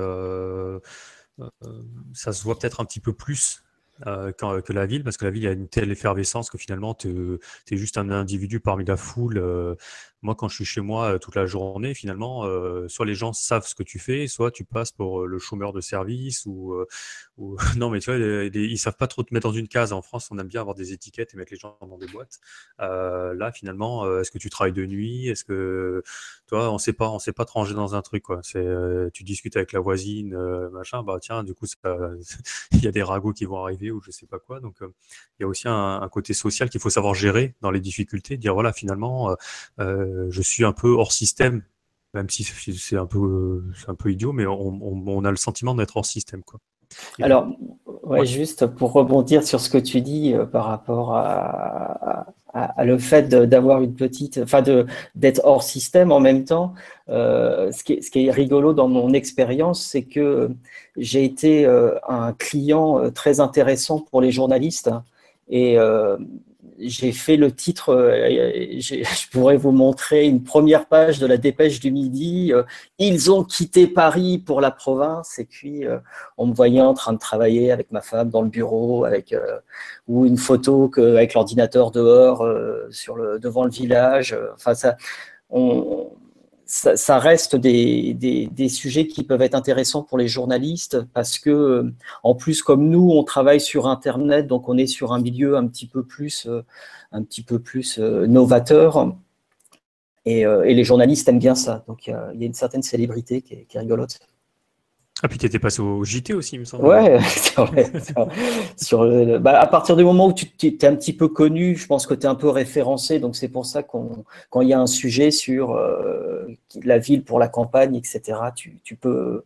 [SPEAKER 2] ça se voit peut-être un petit peu plus que la ville, parce que la ville, a une telle effervescence que finalement, tu es, juste un individu parmi la foule moi, quand je suis chez moi toute la journée, finalement, soit les gens savent ce que tu fais, soit tu passes pour le chômeur de service ou, non, mais tu vois, ils savent pas trop te mettre dans une case. En France, on aime bien avoir des étiquettes et mettre les gens dans des boîtes. là, finalement, est-ce que tu travailles de nuit? Est-ce que, toi, on sait pas, on sait pas te ranger dans un truc, quoi. C'est, tu discutes avec la voisine, machin, bah tiens, du coup, il y a des ragots qui vont arriver ou je sais pas quoi. Donc, il y a aussi un, côté social qu'il faut savoir gérer dans les difficultés. Dire voilà, finalement. Euh, je suis un peu hors système, même si c'est un peu, un peu idiot, mais on, a le sentiment d'être hors système, quoi.
[SPEAKER 5] Alors, ouais, juste pour rebondir sur ce que tu dis euh, par rapport à, le fait d'avoir une petite, enfin d'être hors système en même temps, euh, ce, qui est, ce, qui est, rigolo dans mon expérience, c'est que j'ai été un client très intéressant pour les journalistes et j'ai fait le titre, euh, je pourrais vous montrer une première page de la dépêche du midi. Euh, ils ont quitté Paris pour la province et puis euh, on me voyait en train de travailler avec ma femme dans le bureau avec ou une photo avec l'ordinateur dehors sur le, devant le village. Enfin, ça, ça, reste des, des, sujets qui peuvent être intéressants pour les journalistes parce que, en plus, comme nous, on travaille sur Internet, donc on est sur un milieu un petit peu plus, euh, un petit peu plus euh, novateur. Et, les journalistes aiment bien ça. Donc il y, a une certaine célébrité qui est, qui est rigolote.
[SPEAKER 2] Ah, puis tu étais passé au JT aussi, il me semble.
[SPEAKER 5] Ouais. Sur, bah, à partir du moment où tu es un petit peu connu, je pense que tu es un peu référencé. Donc, c'est pour ça qu'on, quand il y a un sujet sur euh, la ville pour la campagne, etc., tu, tu, peux,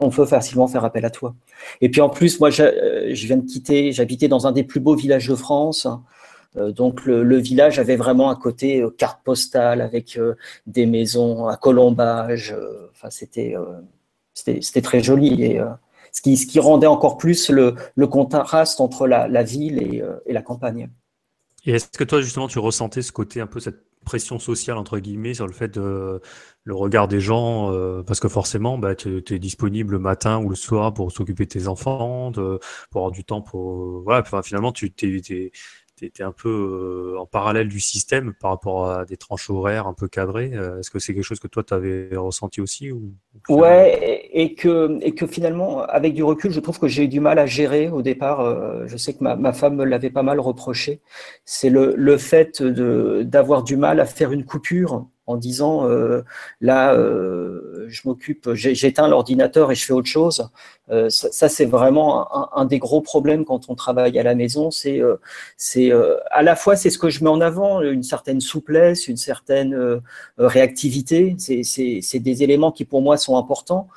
[SPEAKER 5] on peut facilement faire appel à toi. Et puis en plus, moi, je, euh, je viens de quitter, j'habitais dans un des plus beaux villages de France. Euh, donc le, le, village avait vraiment un côté carte postale avec des maisons à colombage. Enfin, c'était c'était très joli. Et, euh, ce, qui, ce, qui, rendait encore plus le, le contraste entre la, la ville et, euh, et, la campagne.
[SPEAKER 2] Et est-ce que toi, justement, tu ressentais ce côté un peu cette pression sociale, entre guillemets, sur le fait de le regard des gens, euh, parce que forcément, bah, tu es disponible le matin ou le soir pour s'occuper de tes enfants, pour avoir du temps pour... Voilà, finalement, tu était un peu euh, en parallèle du système par rapport à des tranches horaires un peu cadrées. Euh, est-ce que c'est quelque chose que toi, tu avais ressenti aussi ou,
[SPEAKER 5] Ouais, et que, et que finalement, avec du recul, je trouve que j'ai eu du mal à gérer au départ. Euh, je sais que ma, femme me l'avait pas mal reproché. C'est le fait d'avoir du mal à faire une coupure en disant euh, là euh, je m'occupe, j'éteins l'ordinateur et je fais autre chose. Euh, ça, c'est vraiment un, des gros problèmes quand on travaille à la maison. C'est à la fois c'est ce que je mets en avant, une certaine souplesse, une certaine réactivité. C'est des éléments qui pour moi sont importants.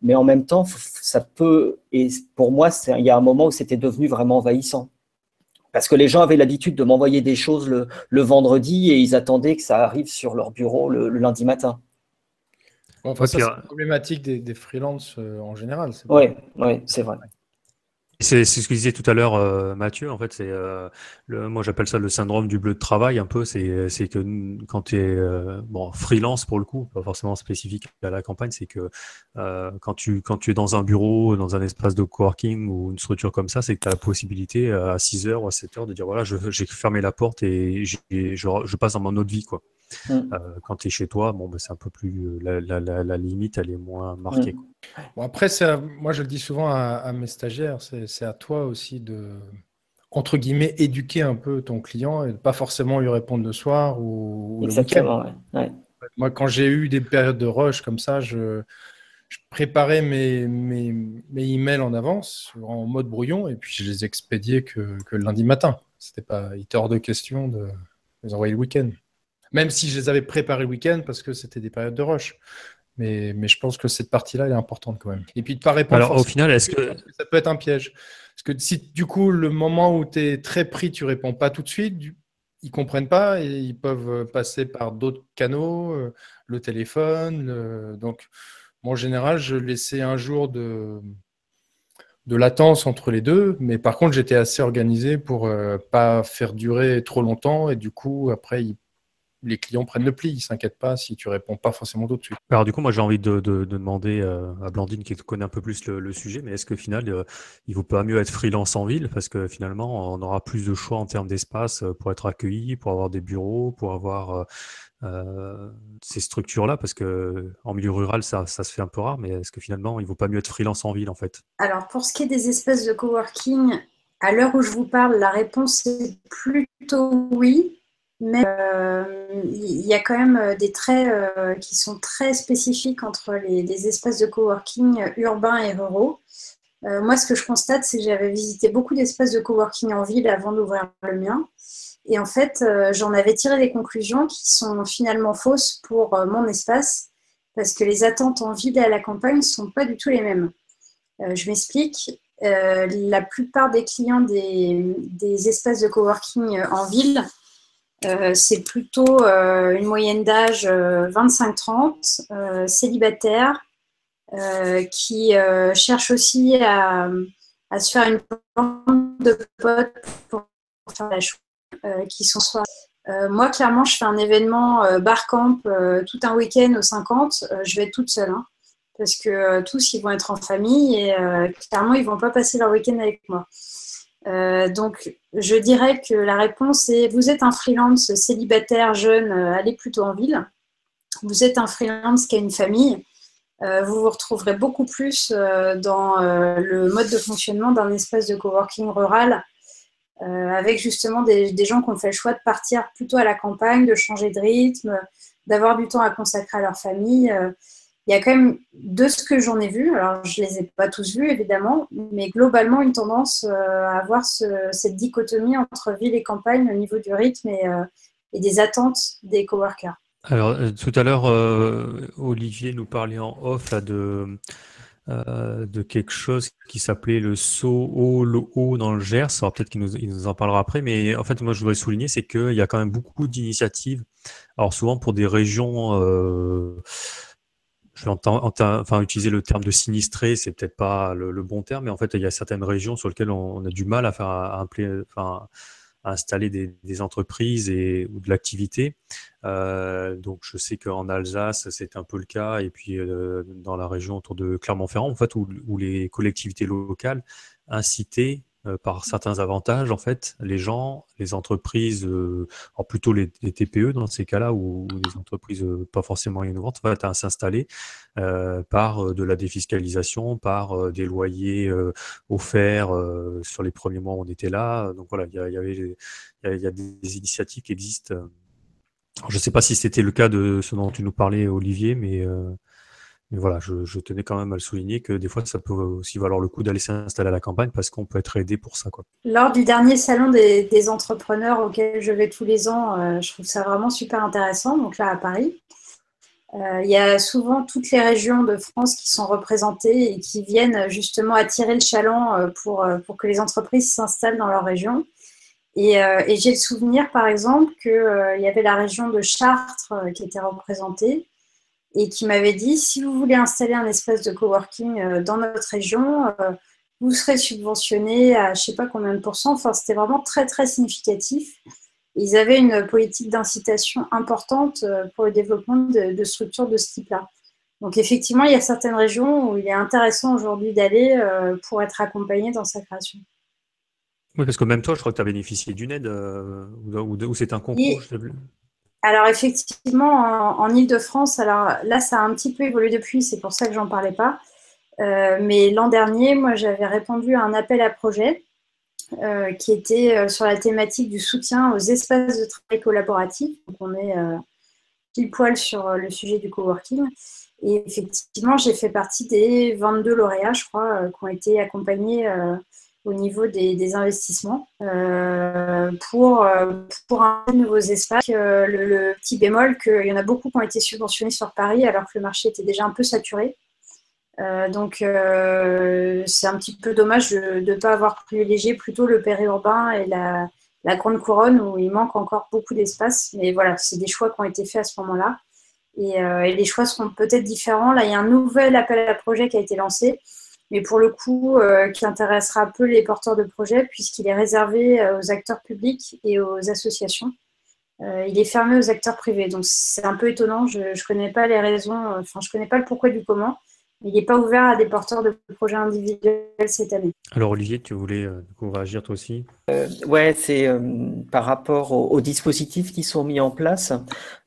[SPEAKER 5] Mais en même temps, ça peut, et pour moi, il y a un moment où c'était devenu vraiment envahissant parce que les gens avaient l'habitude de m'envoyer des choses le, vendredi et ils attendaient que ça arrive sur leur bureau le, lundi matin.
[SPEAKER 1] c'est la problématique des, des freelances euh, en général.
[SPEAKER 5] Oui, ouais, c'est vrai.
[SPEAKER 2] C'est ce que disait tout à l'heure euh, Mathieu. En fait, c'est euh, le, moi j'appelle ça le syndrome du bleu de travail un peu. C'est que quand tu es euh, bon freelance pour le coup, pas forcément spécifique à la campagne, c'est que quand tu quand tu es dans un bureau, dans un espace de coworking ou une structure comme ça, c'est que tu as la possibilité à 6 heures ou à 7 heures de dire voilà, j'ai fermé la porte et je, je passe dans mon autre vie quoi. Mm. Euh, quand tu es chez toi, bon, bah, c'est un peu plus. La, la, la, limite, elle est moins marquée. Mm.
[SPEAKER 1] Bon, après, moi, je le dis souvent à, mes stagiaires, c'est à toi aussi de, entre guillemets, éduquer un peu ton client et de pas forcément lui répondre le soir ou,
[SPEAKER 5] Exactement, le ouais.
[SPEAKER 1] Moi, quand j'ai eu des périodes de rush comme ça, je, je préparais mes, mes, mes, emails en avance en mode brouillon et puis je les expédiais que, que lundi matin. C'était pas, il était hors de question de les envoyer le week-end. Même si je les avais préparés le week-end parce que c'était des périodes de rush. Mais, mais, je pense que cette partie-là est importante quand même. Et puis de pas répondre.
[SPEAKER 2] Alors au final, est-ce que...
[SPEAKER 1] ça peut être un piège Parce que si du coup, le moment où tu es très pris, tu réponds pas tout de suite, ils comprennent pas et ils peuvent passer par d'autres canaux, euh, le téléphone. Donc, en général, je laissais un jour de, de latence entre les deux, mais par contre, j'étais assez organisé pour euh, pas faire durer trop longtemps et du coup, après, ils les clients prennent le pli, ils s'inquiètent pas si tu réponds pas forcément tout de suite.
[SPEAKER 2] Alors du coup, moi j'ai envie de, demander euh, à Blandine qui connaît un peu plus le, sujet, mais est-ce que final, euh, il vaut pas mieux être freelance en ville? Parce que finalement, on aura plus de choix en termes d'espace euh, pour être accueilli, pour avoir des bureaux, pour avoir ces structures-là, parce que en milieu rural, ça, ça, se fait un peu rare, mais est-ce que finalement, il vaut pas mieux être freelance en ville en fait?
[SPEAKER 4] Alors pour ce qui est des espaces de coworking, à l'heure où je vous parle, la réponse est plutôt oui mais euh, il y a quand même euh, des traits euh, qui sont très spécifiques entre les, espaces de coworking urbains et ruraux. moi, ce que je constate, c'est que j'avais visité beaucoup d'espaces de coworking en ville avant d'ouvrir le mien. Et en fait, j'en avais tiré des conclusions qui sont finalement fausses pour mon espace, parce que les attentes en ville et à la campagne ne sont pas du tout les mêmes. je m'explique. la plupart des clients des, des espaces de coworking en ville euh, c'est plutôt euh, une moyenne d'âge 25-30, euh, célibataire, qui cherche aussi à, se faire une bande de potes pour faire la chose, qui sont soit moi, clairement, je fais un événement bar camp tout un week-end aux 50. je vais être toute seule. Hein, parce que tous, ils vont être en famille et clairement, ils vont pas passer leur week-end avec moi. Euh, donc, je dirais que la réponse est vous êtes un freelance célibataire, jeune, euh, allez plutôt en ville. Vous êtes un freelance qui a une famille. Euh, vous vous retrouverez beaucoup plus dans le mode de fonctionnement d'un espace de coworking rural, avec justement des, gens qui ont fait le choix de partir plutôt à la campagne, de changer de rythme, d'avoir du temps à consacrer à leur famille. Il y a quand même, de ce que j'en ai vu, alors je ne les ai pas tous vus évidemment, mais globalement une tendance à avoir cette dichotomie entre ville et campagne au niveau du rythme et, et des attentes des coworkers.
[SPEAKER 2] Alors, tout à l'heure, Olivier nous parlait en off de, euh, de quelque chose qui s'appelait le SOO, le haut dans le Gers. Peut-être qu'il nous, il nous en parlera après, mais en fait, moi, je voudrais souligner, c'est qu'il y a quand même beaucoup d'initiatives. Alors souvent pour des régions, euh, je vais enfin, utiliser le terme de sinistré, c'est peut-être pas le, bon terme, mais en fait, il y a certaines régions sur lesquelles on, a du mal à faire, à, installer des, entreprises et, ou de l'activité. Euh, donc je sais qu'en Alsace, c'est un peu le cas, et puis euh, dans la région autour de Clermont-Ferrand, en fait, où, où, les collectivités locales incitaient par certains avantages, en fait, les gens, les entreprises, euh, plutôt les, TPE dans ces cas-là, ou, les entreprises euh, pas forcément innovantes, vont à s'installer par de la défiscalisation, par des loyers offerts sur les premiers mois où on était là. Donc voilà, il y, avait, il y, a des initiatives qui existent. je ne sais pas si c'était le cas de ce dont tu nous parlais, Olivier, mais mais voilà, je, tenais quand même à le souligner que des fois, ça peut aussi valoir le coup d'aller s'installer à la campagne parce qu'on peut être aidé pour ça.
[SPEAKER 4] Lors du dernier salon des, entrepreneurs auquel je vais tous les ans, euh, je trouve ça vraiment super intéressant. Donc là, à Paris, euh, il y a souvent toutes les régions de France qui sont représentées et qui viennent justement attirer le chaland euh, pour, pour que les entreprises s'installent dans leur région. Et j'ai le souvenir, par exemple, qu'il y avait la région de Chartres qui était représentée et qui m'avait dit si vous voulez installer un espace de coworking euh, dans notre région, euh, vous serez subventionné à je ne sais pas combien de pourcents. Enfin, c'était vraiment très très significatif. Ils avaient une politique d'incitation importante euh, pour le développement de, structures de ce type-là. Donc effectivement, il y a certaines régions où il est intéressant aujourd'hui d'aller pour être accompagné dans sa création.
[SPEAKER 2] Oui, parce que même toi, je crois que tu as bénéficié d'une aide ou, c'est un concours.
[SPEAKER 4] Alors effectivement, en, Ile-de-France, alors là, ça a un petit peu évolué depuis, c'est pour ça que j'en parlais pas. Euh, mais l'an dernier, moi, j'avais répondu à un appel à projet euh, qui était euh, sur la thématique du soutien aux espaces de travail collaboratifs. Donc, on est pile poil sur le sujet du coworking. Et effectivement, j'ai fait partie des 22 lauréats, je crois, qui ont été accompagnés au niveau des, investissements euh, pour, euh, pour un nouveaux espaces. Euh, le, petit bémol qu'il y en a beaucoup qui ont été subventionnés sur Paris alors que le marché était déjà un peu saturé. donc c'est un petit peu dommage de ne pas avoir privilégié plutôt le périurbain et la, la grande couronne où il manque encore beaucoup d'espace. Mais voilà, c'est des choix qui ont été faits à ce moment-là. Et, et, les choix seront peut-être différents. Là, il y a un nouvel appel à projet qui a été lancé mais pour le coup, euh, qui intéressera peu les porteurs de projets, puisqu'il est réservé euh, aux acteurs publics et aux associations. Euh, il est fermé aux acteurs privés. Donc c'est un peu étonnant, je ne connais pas les raisons, enfin je connais pas le pourquoi du comment, il n'est pas ouvert à des porteurs de projets individuels cette année.
[SPEAKER 2] Alors Olivier, tu voulais réagir toi aussi?
[SPEAKER 5] Ouais, c'est par rapport aux, dispositifs qui sont mis en place.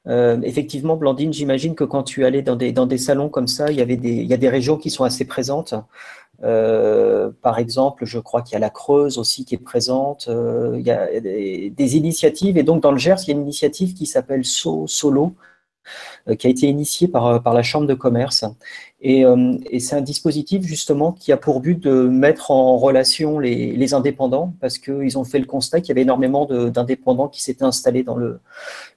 [SPEAKER 5] effectivement, Blandine, j'imagine que quand tu allais dans des, dans des salons comme ça, il y, avait des, il y a des régions qui sont assez présentes. Euh, par exemple, je crois qu'il y a la Creuse aussi qui est présente. Euh, il y a des, initiatives. Et donc, dans le Gers, il y a une initiative qui s'appelle so Solo, euh, qui a été initiée par, par la Chambre de commerce. Et, et c'est un dispositif justement qui a pour but de mettre en relation les, les indépendants, parce qu'ils ont fait le constat qu'il y avait énormément d'indépendants qui s'étaient installés dans le,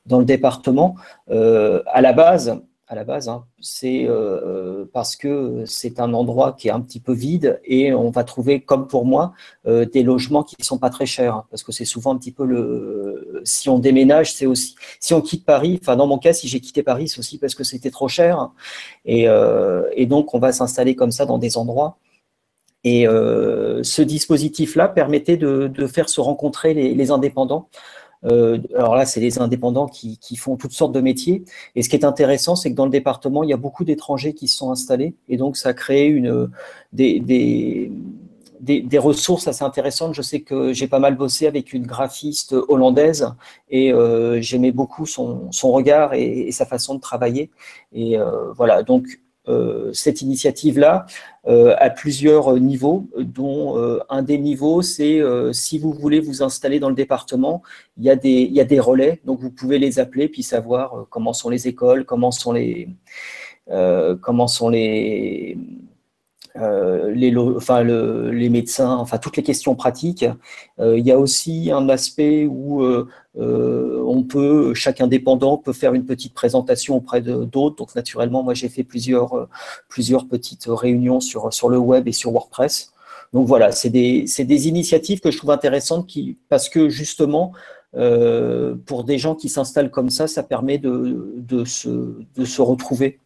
[SPEAKER 5] dans le département. à la base, à la base, hein. c'est euh, parce que c'est un endroit qui est un petit peu vide et on va trouver, comme pour moi, euh, des logements qui ne sont pas très chers, hein, parce que c'est souvent un petit peu le. Si on déménage, c'est aussi. Si on quitte Paris, enfin dans mon cas, si j'ai quitté Paris, c'est aussi parce que c'était trop cher, et, euh, et, donc on va s'installer comme ça dans des endroits. Et ce dispositif-là permettait de, faire se rencontrer les indépendants. Euh, alors là, c'est les indépendants qui, font toutes sortes de métiers. Et ce qui est intéressant, c'est que dans le département, il y a beaucoup d'étrangers qui se sont installés. Et donc, ça a créé une, des, des, ressources assez intéressantes. Je sais que j'ai pas mal bossé avec une graphiste hollandaise et euh, j'aimais beaucoup son, regard et, sa façon de travailler. Et euh, voilà, donc cette initiative-là à plusieurs niveaux, dont un des niveaux, c'est si vous voulez vous installer dans le département, il y, a des, il y a des relais, donc vous pouvez les appeler puis savoir comment sont les écoles, comment sont les, comment sont les, euh, les, médecins, enfin toutes les questions pratiques. Euh, il y a aussi un aspect où euh, on peut, chaque indépendant peut faire une petite présentation auprès d'autres. Donc naturellement, moi j'ai fait plusieurs, plusieurs petites réunions sur, sur le web et sur WordPress. Donc voilà, c'est des, des, initiatives que je trouve intéressantes qui, parce que justement, pour des gens qui s'installent comme ça, ça permet de, de, se, de se retrouver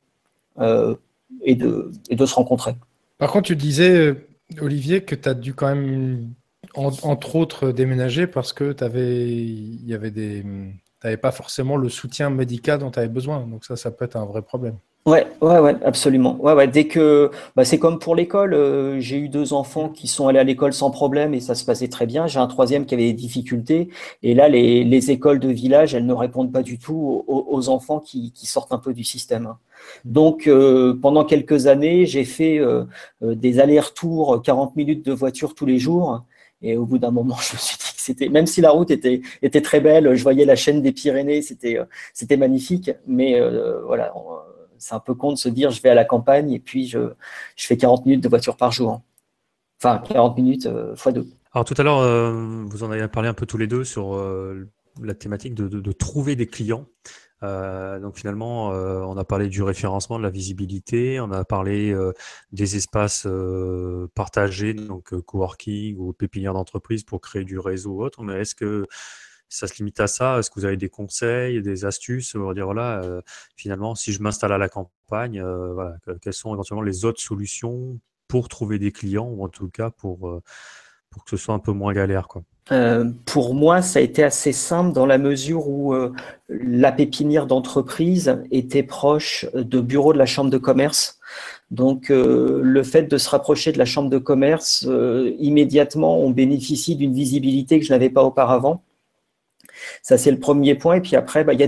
[SPEAKER 5] et, de, et de se rencontrer.
[SPEAKER 1] Par contre, tu disais, euh, Olivier, que tu as dû quand même, entre autres, déménager parce que tu n'avais pas forcément le soutien médical dont tu avais besoin. Donc ça, ça peut être un vrai problème.
[SPEAKER 5] Ouais, ouais, ouais, absolument. Ouais, ouais, dès que, bah, c'est comme pour l'école. Euh, j'ai eu deux enfants qui sont allés à l'école sans problème et ça se passait très bien. J'ai un troisième qui avait des difficultés. Et là, les, écoles de village, elles ne répondent pas du tout aux, enfants qui, sortent un peu du système. Donc, euh, pendant quelques années, j'ai fait euh, des allers-retours, 40 minutes de voiture tous les jours. Et au bout d'un moment, je me suis dit que c'était, même si la route était, très belle, je voyais la chaîne des Pyrénées, c'était magnifique. Mais voilà c'est un peu con de se dire je vais à la campagne et puis je, je fais 40 minutes de voiture par jour. Enfin, 40 minutes euh, fois deux.
[SPEAKER 2] Alors tout à l'heure, euh, vous en avez parlé un peu tous les deux sur euh, la thématique de, trouver des clients. donc finalement, on a parlé du référencement, de la visibilité, on a parlé des espaces partagés, donc coworking ou pépinière d'entreprise pour créer du réseau ou autre. Mais est-ce que ça se limite à ça Est-ce que vous avez des conseils, des astuces dire voilà, euh, finalement, si je m'installe à la campagne, euh, quelles sont éventuellement les autres solutions pour trouver des clients ou en tout cas pour, euh, pour que ce soit un peu moins galère quoi?
[SPEAKER 5] pour moi, ça a été assez simple dans la mesure où la pépinière d'entreprise était proche de bureau de la chambre de commerce. Donc, le fait de se rapprocher de la chambre de commerce, immédiatement, on bénéficie d'une visibilité que je n'avais pas auparavant. Ça, c'est le premier point. Et puis après, bah, il, y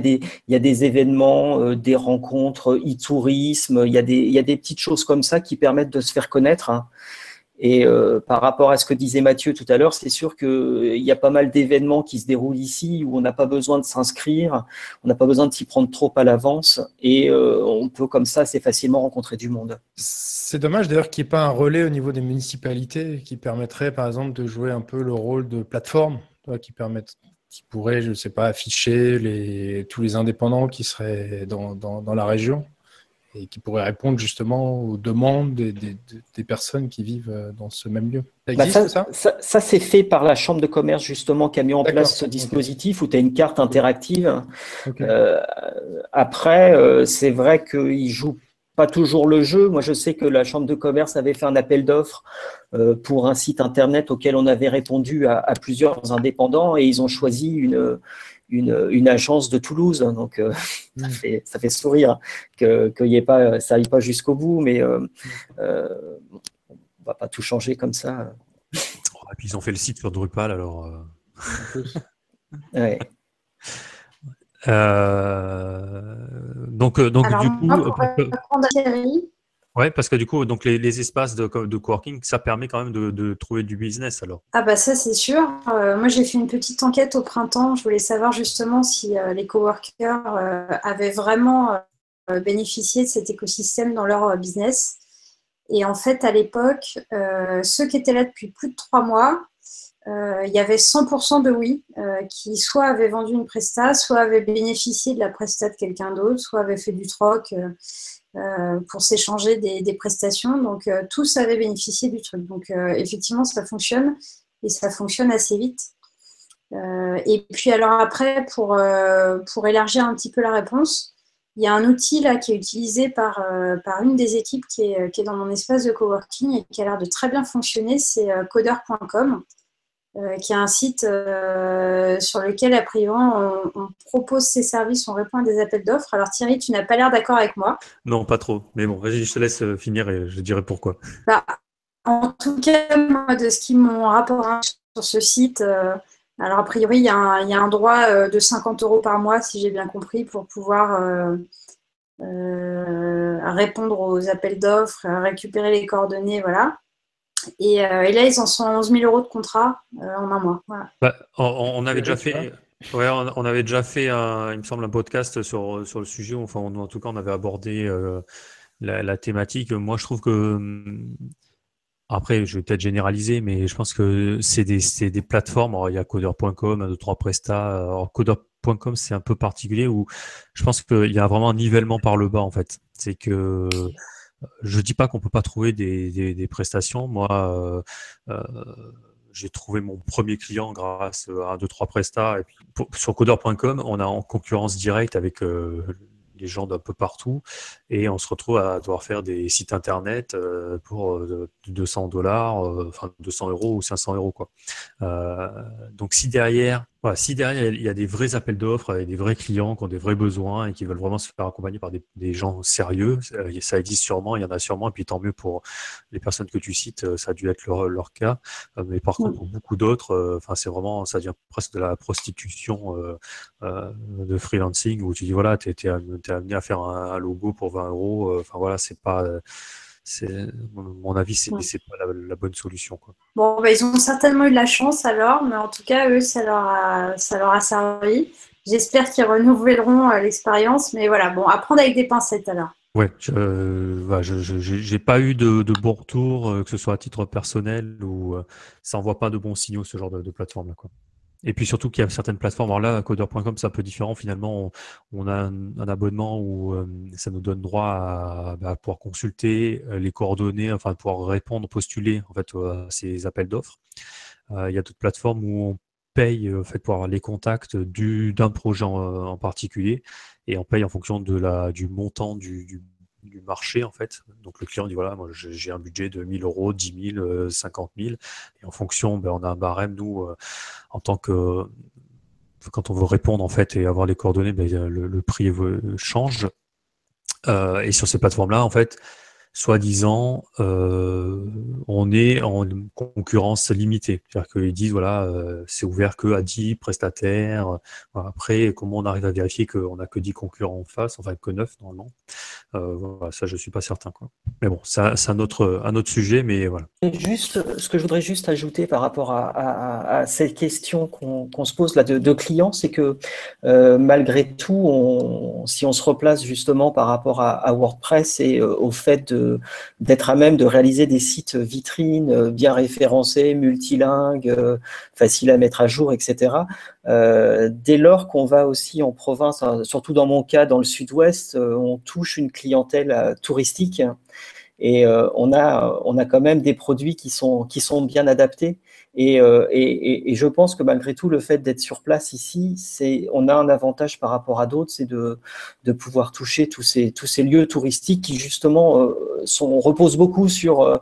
[SPEAKER 5] a des, événements, euh, des rencontres, e-tourisme, il, y a des, petites choses comme ça qui permettent de se faire connaître. Hein. Et euh, par rapport à ce que disait Mathieu tout à l'heure, c'est sûr qu'il euh, y a pas mal d'événements qui se déroulent ici où on n'a pas besoin de s'inscrire, on n'a pas besoin de s'y prendre trop à l'avance et on peut comme ça assez facilement rencontrer du monde.
[SPEAKER 1] C'est dommage d'ailleurs qu'il n'y ait pas un relais au niveau des municipalités qui permettrait par exemple de jouer un peu le rôle de plateforme qui permettent qui pourrait, je ne sais pas, afficher les, tous les indépendants qui seraient dans, dans, la région et qui pourraient répondre justement aux demandes des, des, personnes qui vivent euh, dans ce même lieu.
[SPEAKER 5] Ça, bah, ça, ça, ça c'est fait par la Chambre de commerce justement qui a mis en place ce dispositif où tu as une carte interactive. Euh, après, euh, c'est vrai qu'ils jouent pas toujours le jeu. Moi, je sais que la Chambre de commerce avait fait un appel d'offres euh, pour un site internet auquel on avait répondu à, plusieurs indépendants et ils ont choisi une, une, agence de Toulouse. Donc, euh, ça, hmm. fait, ça, fait, sourire que, que y ait pas, ça n'aille pas jusqu'au bout, mais euh, on va pas tout changer comme ça.
[SPEAKER 2] et puis, ils ont fait le site sur Drupal, alors.
[SPEAKER 5] ouais.
[SPEAKER 2] Euh, donc, euh, donc du coup, euh, ouais, parce que du coup, donc les, espaces de, de, coworking, ça permet quand même de, trouver du business alors.
[SPEAKER 4] Ah bah ça c'est sûr. moi j'ai fait une petite enquête au printemps. Je voulais savoir justement si les coworkers avaient vraiment bénéficié de cet écosystème dans leur business. Et en fait, à l'époque, ceux qui étaient là depuis plus de trois mois, euh, il y avait 100% de oui, euh, qui soit avaient vendu une presta, soit avaient bénéficié de la presta de quelqu'un d'autre, soit avaient fait du troc euh, pour s'échanger des, prestations. Donc, tous avaient bénéficié du truc. Donc, effectivement, ça fonctionne et ça fonctionne assez vite. et puis, alors après, pour, élargir un petit peu la réponse, il y a un outil là qui est utilisé par, par une des équipes qui est, qui est, dans mon espace de coworking et qui a l'air de très bien fonctionner, c'est coder.com. Euh, qui est un site euh, sur lequel, a priori, on, propose ses services, on répond à des appels d'offres. Alors Thierry, tu n'as pas l'air d'accord avec moi.
[SPEAKER 2] Non, pas trop. Mais bon, vas-y, je te laisse euh, finir et je dirai pourquoi.
[SPEAKER 4] Bah, en tout cas, moi, de ce qui m'ont rapporté sur ce site, alors a priori, il y, a un, droit de 50 euros par mois, si j'ai bien compris, pour pouvoir répondre aux appels d'offres, récupérer les coordonnées, voilà. Et, et, là, ils en sont à 11 000 euros de contrat en un mois.
[SPEAKER 2] Bah, on, avait déjà fait. Ouais, on, avait déjà fait, un, il me semble, un podcast sur, sur le sujet. Enfin, en tout cas, on avait abordé la, thématique. Moi, je trouve que hum, après, je vais peut-être généraliser, mais je pense que c'est des, des, plateformes. il y a codeur.com, 1, 2, 3 Presta. codeur.com, c'est un peu particulier où je pense qu'il y a vraiment un nivellement par le bas, en fait. C'est que je dis pas qu'on peut pas trouver des, prestations. Moi, euh, euh, j'ai trouvé mon premier client grâce à 1, 2, 3 Presta. Et sur codeur.com, on a en concurrence directe avec euh, les gens d'un peu partout et on se retrouve à devoir faire des sites internet pour 200 euh, dollars, enfin 200 euros ou 500 euros quoi. donc si derrière voilà, si derrière il y a des vrais appels d'offres et des vrais clients qui ont des vrais besoins et qui veulent vraiment se faire accompagner par des, gens sérieux, ça existe sûrement, il y en a sûrement, et puis tant mieux pour les personnes que tu cites, ça a dû être leur, leur cas. Mais par contre, pour beaucoup d'autres, enfin c'est vraiment, ça devient presque de la prostitution de freelancing où tu dis voilà, tu es, amené à faire un, logo pour 20 euros. Enfin voilà, c'est pas mon avis, c'est n'est pas la, bonne solution. Quoi.
[SPEAKER 4] Bon, bah, ils ont certainement eu de la chance alors, mais en tout cas, eux, ça leur a, ça leur a servi. J'espère qu'ils renouvelleront euh, l'expérience, mais voilà, bon, apprendre avec des pincettes alors.
[SPEAKER 2] Ouais, je n'ai pas eu de, de bon retour, euh, que ce soit à titre personnel ou euh, ça envoie pas de bons signaux ce genre de, de plateforme là. Quoi. Et puis surtout qu'il y a certaines plateformes. Alors là, codeur.com, c'est un peu différent. Finalement, on, a un, abonnement où euh, ça nous donne droit à, bah, pouvoir consulter euh, les coordonnées, enfin pouvoir répondre, postuler en fait à ces appels d'offres. Euh, il y a d'autres plateformes où on paye en fait pour avoir les contacts du d'un projet en, particulier et on paye en fonction de la du montant du, du du marché en fait. Donc le client dit voilà, moi j'ai un budget de 1000 euros, 10 000, 50 000, et en fonction, ben, on a un barème nous euh, en tant que quand on veut répondre en fait et avoir les coordonnées, ben, le, prix change. Euh, et sur ces plateformes-là, en fait, soi-disant, euh, on est en concurrence limitée. C'est-à-dire qu'ils disent, voilà, euh, c'est ouvert que à 10 prestataires. Après, comment on arrive à vérifier qu'on n'a que 10 concurrents en face, enfin que 9 normalement? Euh, voilà, Ça, je suis pas certain. Mais bon, c'est un autre, un autre sujet, mais voilà.
[SPEAKER 5] juste, ce que je voudrais juste ajouter par rapport à, cette question qu'on se pose là de, clients, c'est que malgré tout, si on se replace justement par rapport à WordPress et au fait de d'être à même de réaliser des sites vitrines euh, bien référencés, multilingues, euh, faciles à mettre à jour, etc. Euh, dès lors qu'on va aussi en province, hein, surtout dans mon cas, dans le sud-ouest, on touche une clientèle touristique et on, a, on a quand même des produits qui sont, qui sont bien adaptés. Euh, et, je pense que malgré tout, le fait d'être sur place ici, c'est, on a un avantage par rapport à d'autres, c'est de, de pouvoir toucher tous ces, tous ces lieux touristiques qui justement euh, sont, reposent beaucoup sur, euh,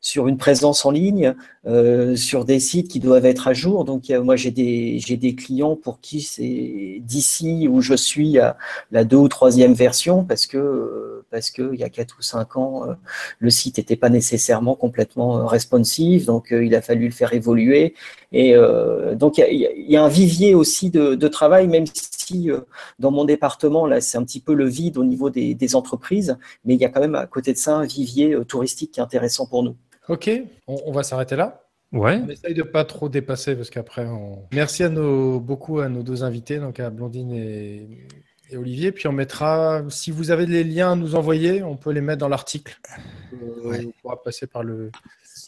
[SPEAKER 5] sur une présence en ligne, euh, sur des sites qui doivent être à jour. Donc, moi, j'ai des, des clients pour qui c'est d'ici où je suis à la deux ou troisième version parce que, parce que il y a quatre ou cinq ans, euh, le site n'était pas nécessairement complètement euh, responsive. Donc, il a fallu le faire évoluer. Et donc, il y, a un vivier aussi de, de travail, même si dans mon département, là, c'est un petit peu le vide au niveau des, des entreprises, mais il y a quand même à côté de ça un vivier touristique qui est intéressant pour nous.
[SPEAKER 1] Ok, on, va s'arrêter là.
[SPEAKER 2] Ouais.
[SPEAKER 1] On essaye de pas trop dépasser parce qu'après, on... merci à nos, beaucoup à nos deux invités, donc à Blondine et, Olivier. Puis on mettra, si vous avez les liens à nous envoyer, on peut les mettre dans l'article. Euh, on pourra passer par le,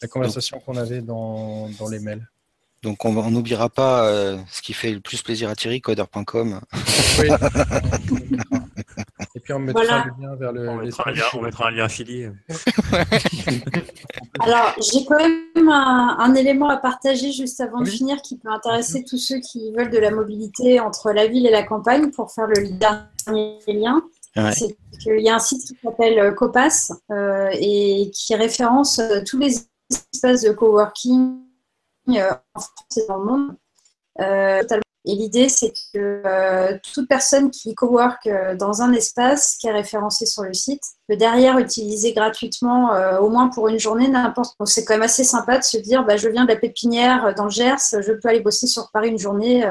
[SPEAKER 1] la conversation qu'on avait dans, dans les mails.
[SPEAKER 3] Donc on n'oubliera pas euh, ce qui fait le plus plaisir à Thierry, codeur.com.
[SPEAKER 1] Oui. Puis on mettra le lien vers le.
[SPEAKER 2] On mettra, un lien, on mettra un lien affilié.
[SPEAKER 4] Alors j'ai quand même un, élément à partager juste avant de finir qui peut intéresser tous ceux qui veulent de la mobilité entre la ville et la campagne pour faire le dernier lien. C'est qu'il y a un site qui s'appelle euh, Copas euh, et qui référence tous les espaces de coworking euh, en France et dans le monde. Euh, et l'idée, c'est que euh, toute personne qui cowork dans un espace qui est référencé sur le site peut derrière utiliser gratuitement, au moins pour une journée, n'importe. Donc c'est quand même assez sympa de se dire, bah, je viens de la pépinière dans Gers, je peux aller bosser sur Paris une journée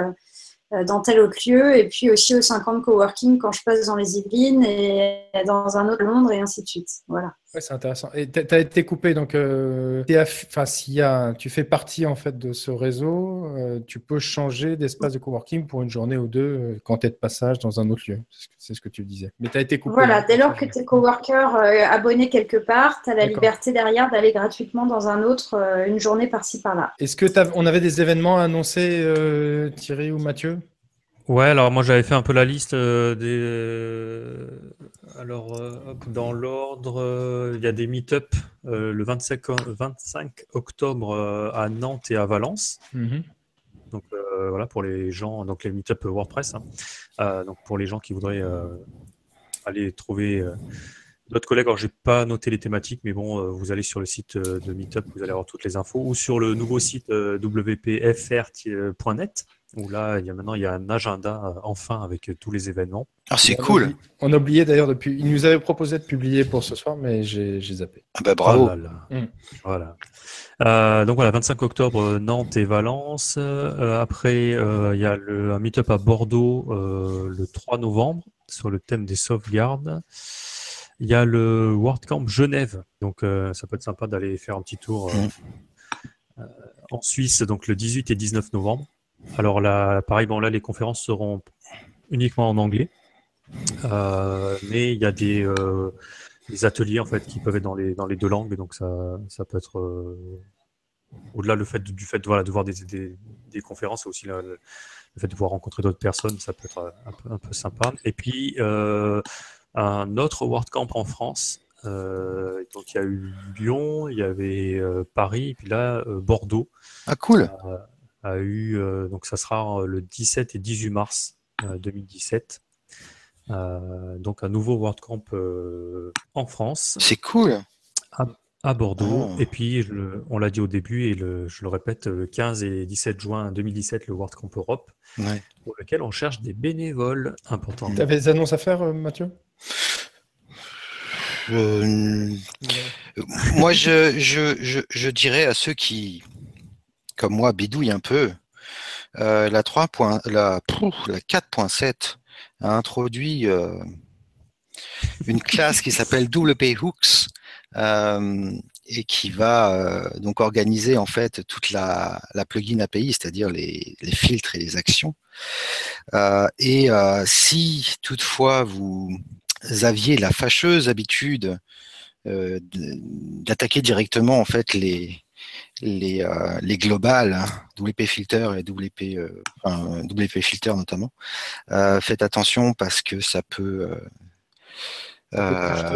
[SPEAKER 4] euh, dans tel autre lieu, et puis aussi au 50 coworking quand je passe dans les Yvelines et dans un autre Londres et ainsi de suite. Voilà.
[SPEAKER 1] Ouais, c'est intéressant. Et tu as été coupé, donc euh, enfin, s'il y a, tu fais partie en fait de ce réseau, euh, tu peux changer d'espace de coworking pour une journée ou deux quand tu es de passage dans un autre lieu. C'est ce que tu disais. Mais tu as été coupé.
[SPEAKER 4] Voilà, dès lors que tu es coworker abonné quelque part, tu as la liberté derrière d'aller gratuitement dans un autre une journée par-ci par-là.
[SPEAKER 1] Est-ce que on avait des événements à annoncer, Thierry ou Mathieu?
[SPEAKER 2] Ouais, alors moi j'avais fait un peu la liste euh, des. Euh, alors, euh, dans l'ordre, il y a des meet-up le 25, 25 octobre à Nantes et à Valence. Mhm. Donc voilà pour les gens, donc les meet-up WordPress. Hein. donc pour les gens qui voudraient aller trouver d'autres collègues. Alors j'ai pas noté les thématiques, mais bon, vous allez sur le site de Meetup, vous allez avoir toutes les infos, ou sur le nouveau site wpfr.net où là, il y a maintenant il y a un agenda euh, enfin avec euh, tous les événements.
[SPEAKER 3] Ah, c'est cool.
[SPEAKER 1] on a oublié d'ailleurs depuis. Il nous avait proposé de publier pour ce soir, mais j'ai zappé.
[SPEAKER 3] Ah bah bravo.
[SPEAKER 2] Oh mm. Voilà. Euh, donc voilà, 25 octobre, Nantes et Valence. après, il y a le, un meet-up à Bordeaux le 3 novembre sur le thème des sauvegardes. Il y a le WordCamp Genève, donc ça peut être sympa d'aller faire un petit tour mm. en Suisse, donc le 18 et 19 novembre. Alors là, pareil, bon là les conférences seront uniquement en anglais, euh, mais il y a euh, des, ateliers en fait qui peuvent être dans les, dans les deux langues, donc ça, ça peut être euh, au-delà le fait du fait voilà, de voir des, des, conférences, aussi le, fait de pouvoir rencontrer d'autres personnes, ça peut être un peu, un peu sympa. Et puis un autre WordCamp en France. donc il y a eu Lyon, il y avait Paris, et puis là Bordeaux.
[SPEAKER 3] Ah cool
[SPEAKER 2] a eu, euh, donc ça sera euh, le 17 et 18 mars 2017. Euh, donc un nouveau WordCamp en France.
[SPEAKER 3] C'est cool.
[SPEAKER 2] À, Bordeaux. Oh. Et puis, on l'a dit au début et le, je le répète, le 15 et 17 juin 2017, le WordCamp Europe, pour lequel on cherche des bénévoles importants.
[SPEAKER 1] Tu avais des annonces à faire, Mathieu?
[SPEAKER 3] Moi, je, je, je, dirais à ceux qui, comme moi, bidouille un peu, euh, la 3. la, la 4.7 a introduit euh, une classe qui s'appelle WP Hooks euh, et qui va donc organiser en fait toute la, la plugin API, c'est-à-dire les, les, filtres et les actions. et si toutefois vous aviez la fâcheuse habitude d'attaquer directement en fait les, les, euh, les globales, hein, WP Filter et WP, euh, enfin, WP Filter notamment. Euh, faites attention parce que ça peut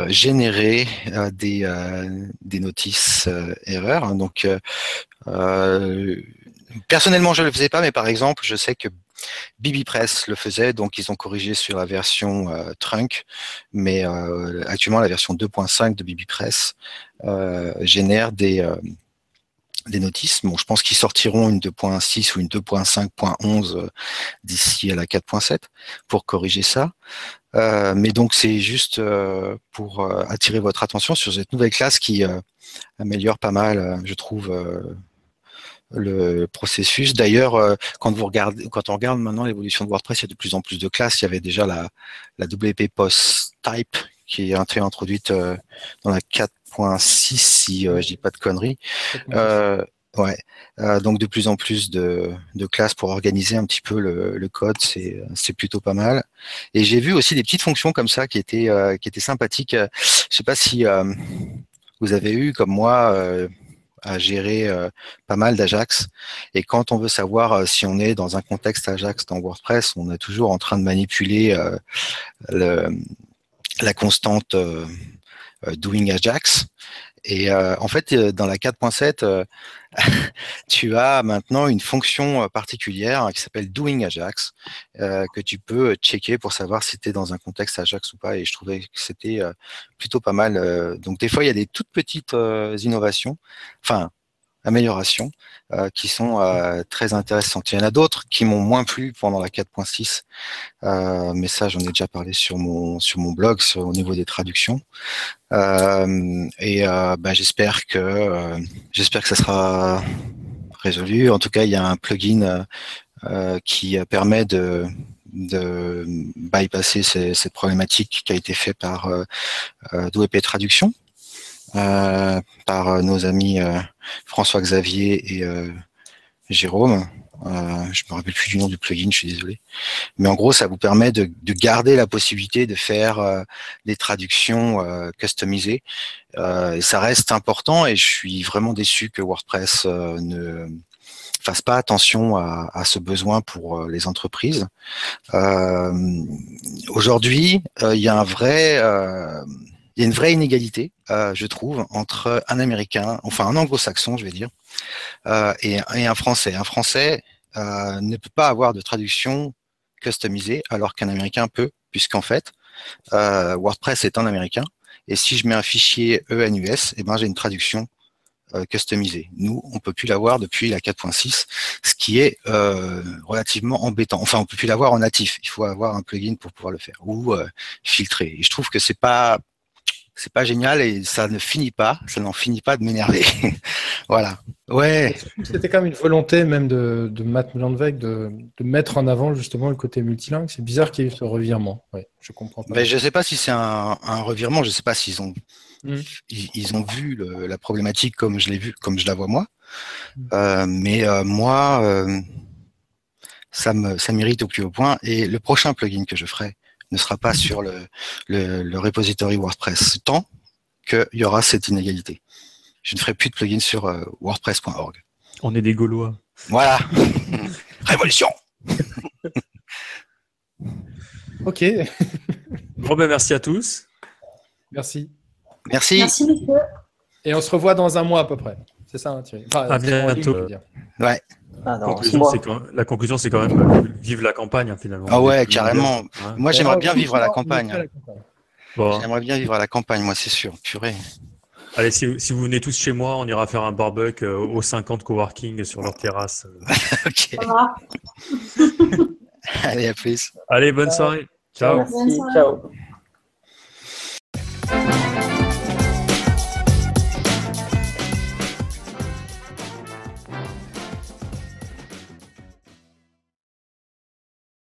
[SPEAKER 3] générer des, des notices erreurs. Hein. Donc, personnellement, je ne le faisais pas, mais par exemple, je sais que BibiPress le faisait, donc ils ont corrigé sur la version Trunk, mais actuellement la version 2.5 de BibiPress génère des, des notices. Bon, je pense qu'ils sortiront une 2.6 ou une 2.5.11 euh, d'ici à la 4.7 pour corriger ça. Euh, mais donc c'est juste euh, pour attirer votre attention sur cette nouvelle classe qui améliore pas mal, je trouve, le processus. D'ailleurs, quand vous regardez, quand on regarde maintenant l'évolution de WordPress, il y a de plus en plus de classes. Il y avait déjà la, la WP Post Type qui est introduite dans la 4 6 si euh, je dis pas de conneries. Euh, ouais. Euh, donc de plus en plus de, de, classes pour organiser un petit peu le, le code, c'est c'est plutôt pas mal. Et j'ai vu aussi des petites fonctions comme ça qui étaient qui étaient sympathiques. Je sais pas si vous avez eu comme moi à gérer pas mal d'Ajax. Et quand on veut savoir si on est dans un contexte Ajax dans WordPress, on est toujours en train de manipuler le, la constante euh, doing Ajax. Et euh, en fait, euh, dans la 4.7, tu as maintenant une fonction particulière qui s'appelle Doing Ajax, que tu peux checker pour savoir si tu es dans un contexte Ajax ou pas. Et je trouvais que c'était plutôt pas mal. donc des fois, il y a des toutes petites innovations, enfin améliorations, qui sont très intéressantes. Il y en a d'autres qui m'ont moins plu pendant la 4.6, mais ça, j'en ai déjà parlé sur mon sur mon blog, au niveau des traductions. Euh, et euh, bah, j'espère que euh, j'espère que ça sera résolu. En tout cas, il y a un plugin qui permet de, de bypasser cette problématique qui a été faite par d'OEP Traduction, par nos amis François Xavier et Jérôme. Euh, je me rappelle plus du nom du plugin, je suis désolé. Mais en gros, ça vous permet de, de garder la possibilité de faire euh, des traductions euh, customisées. Euh, et ça reste important et je suis vraiment déçu que WordPress ne fasse pas attention à, à, ce besoin pour les entreprises. Aujourd'hui, il y a un vrai il y a une vraie inégalité, euh, je trouve, entre un Américain, enfin un Anglo-Saxon, je vais dire, euh, et, un Français. Un Français euh, ne peut pas avoir de traduction customisée, alors qu'un Américain peut, puisqu'en fait, WordPress est un Américain, et si je mets un fichier ENUS, eh ben j'ai une traduction customisée. Nous, on peut plus l'avoir depuis la 4.6, ce qui est relativement embêtant. Enfin, on peut plus l'avoir en natif. Il faut avoir un plugin pour pouvoir le faire ou filtrer. Et je trouve que c'est pas c'est pas génial et ça ne finit pas, ça n'en finit pas de m'énerver. voilà. Ouais.
[SPEAKER 1] C'était quand même une volonté même de, de Matt de, de, mettre en avant justement le côté multilingue. C'est bizarre qu'il y ait eu ce revirement. Ouais, je comprends pas.
[SPEAKER 3] Je sais pas si c'est un, un, revirement. Je sais pas s'ils ont mm. ils, ils, ont vu le, la problématique comme je l'ai vu, comme je la vois moi. Mm. Euh, mais euh, moi, euh, ça me ça m'irrite au plus haut point. Et le prochain plugin que je ferai, ne sera pas sur le, le, le repository WordPress tant qu'il y aura cette inégalité. Je ne ferai plus de plugin sur euh, wordpress.org.
[SPEAKER 2] On est des Gaulois.
[SPEAKER 3] Voilà. Révolution.
[SPEAKER 1] ok.
[SPEAKER 2] bon ben merci à tous.
[SPEAKER 1] Merci.
[SPEAKER 3] Merci.
[SPEAKER 4] Merci monsieur.
[SPEAKER 1] Et on se revoit dans un mois à peu près. C'est ça, hein, Thierry?
[SPEAKER 2] Enfin, À bientôt.
[SPEAKER 3] Ouais.
[SPEAKER 2] Ah non, conclusion, quand, la conclusion, c'est quand même vivre la campagne, hein, finalement.
[SPEAKER 3] Ah ouais, carrément. Hein. Moi, j'aimerais bien vivre à la campagne. Bon. J'aimerais bien vivre à la campagne, moi, c'est sûr. Purée.
[SPEAKER 2] Allez, si, si, vous venez tous chez moi, on ira faire un barbecue euh, aux 50 coworking sur leur terrasse.
[SPEAKER 3] ok. Allez, à plus.
[SPEAKER 2] Allez, bonne soirée. Ciao.
[SPEAKER 5] Merci. Ciao.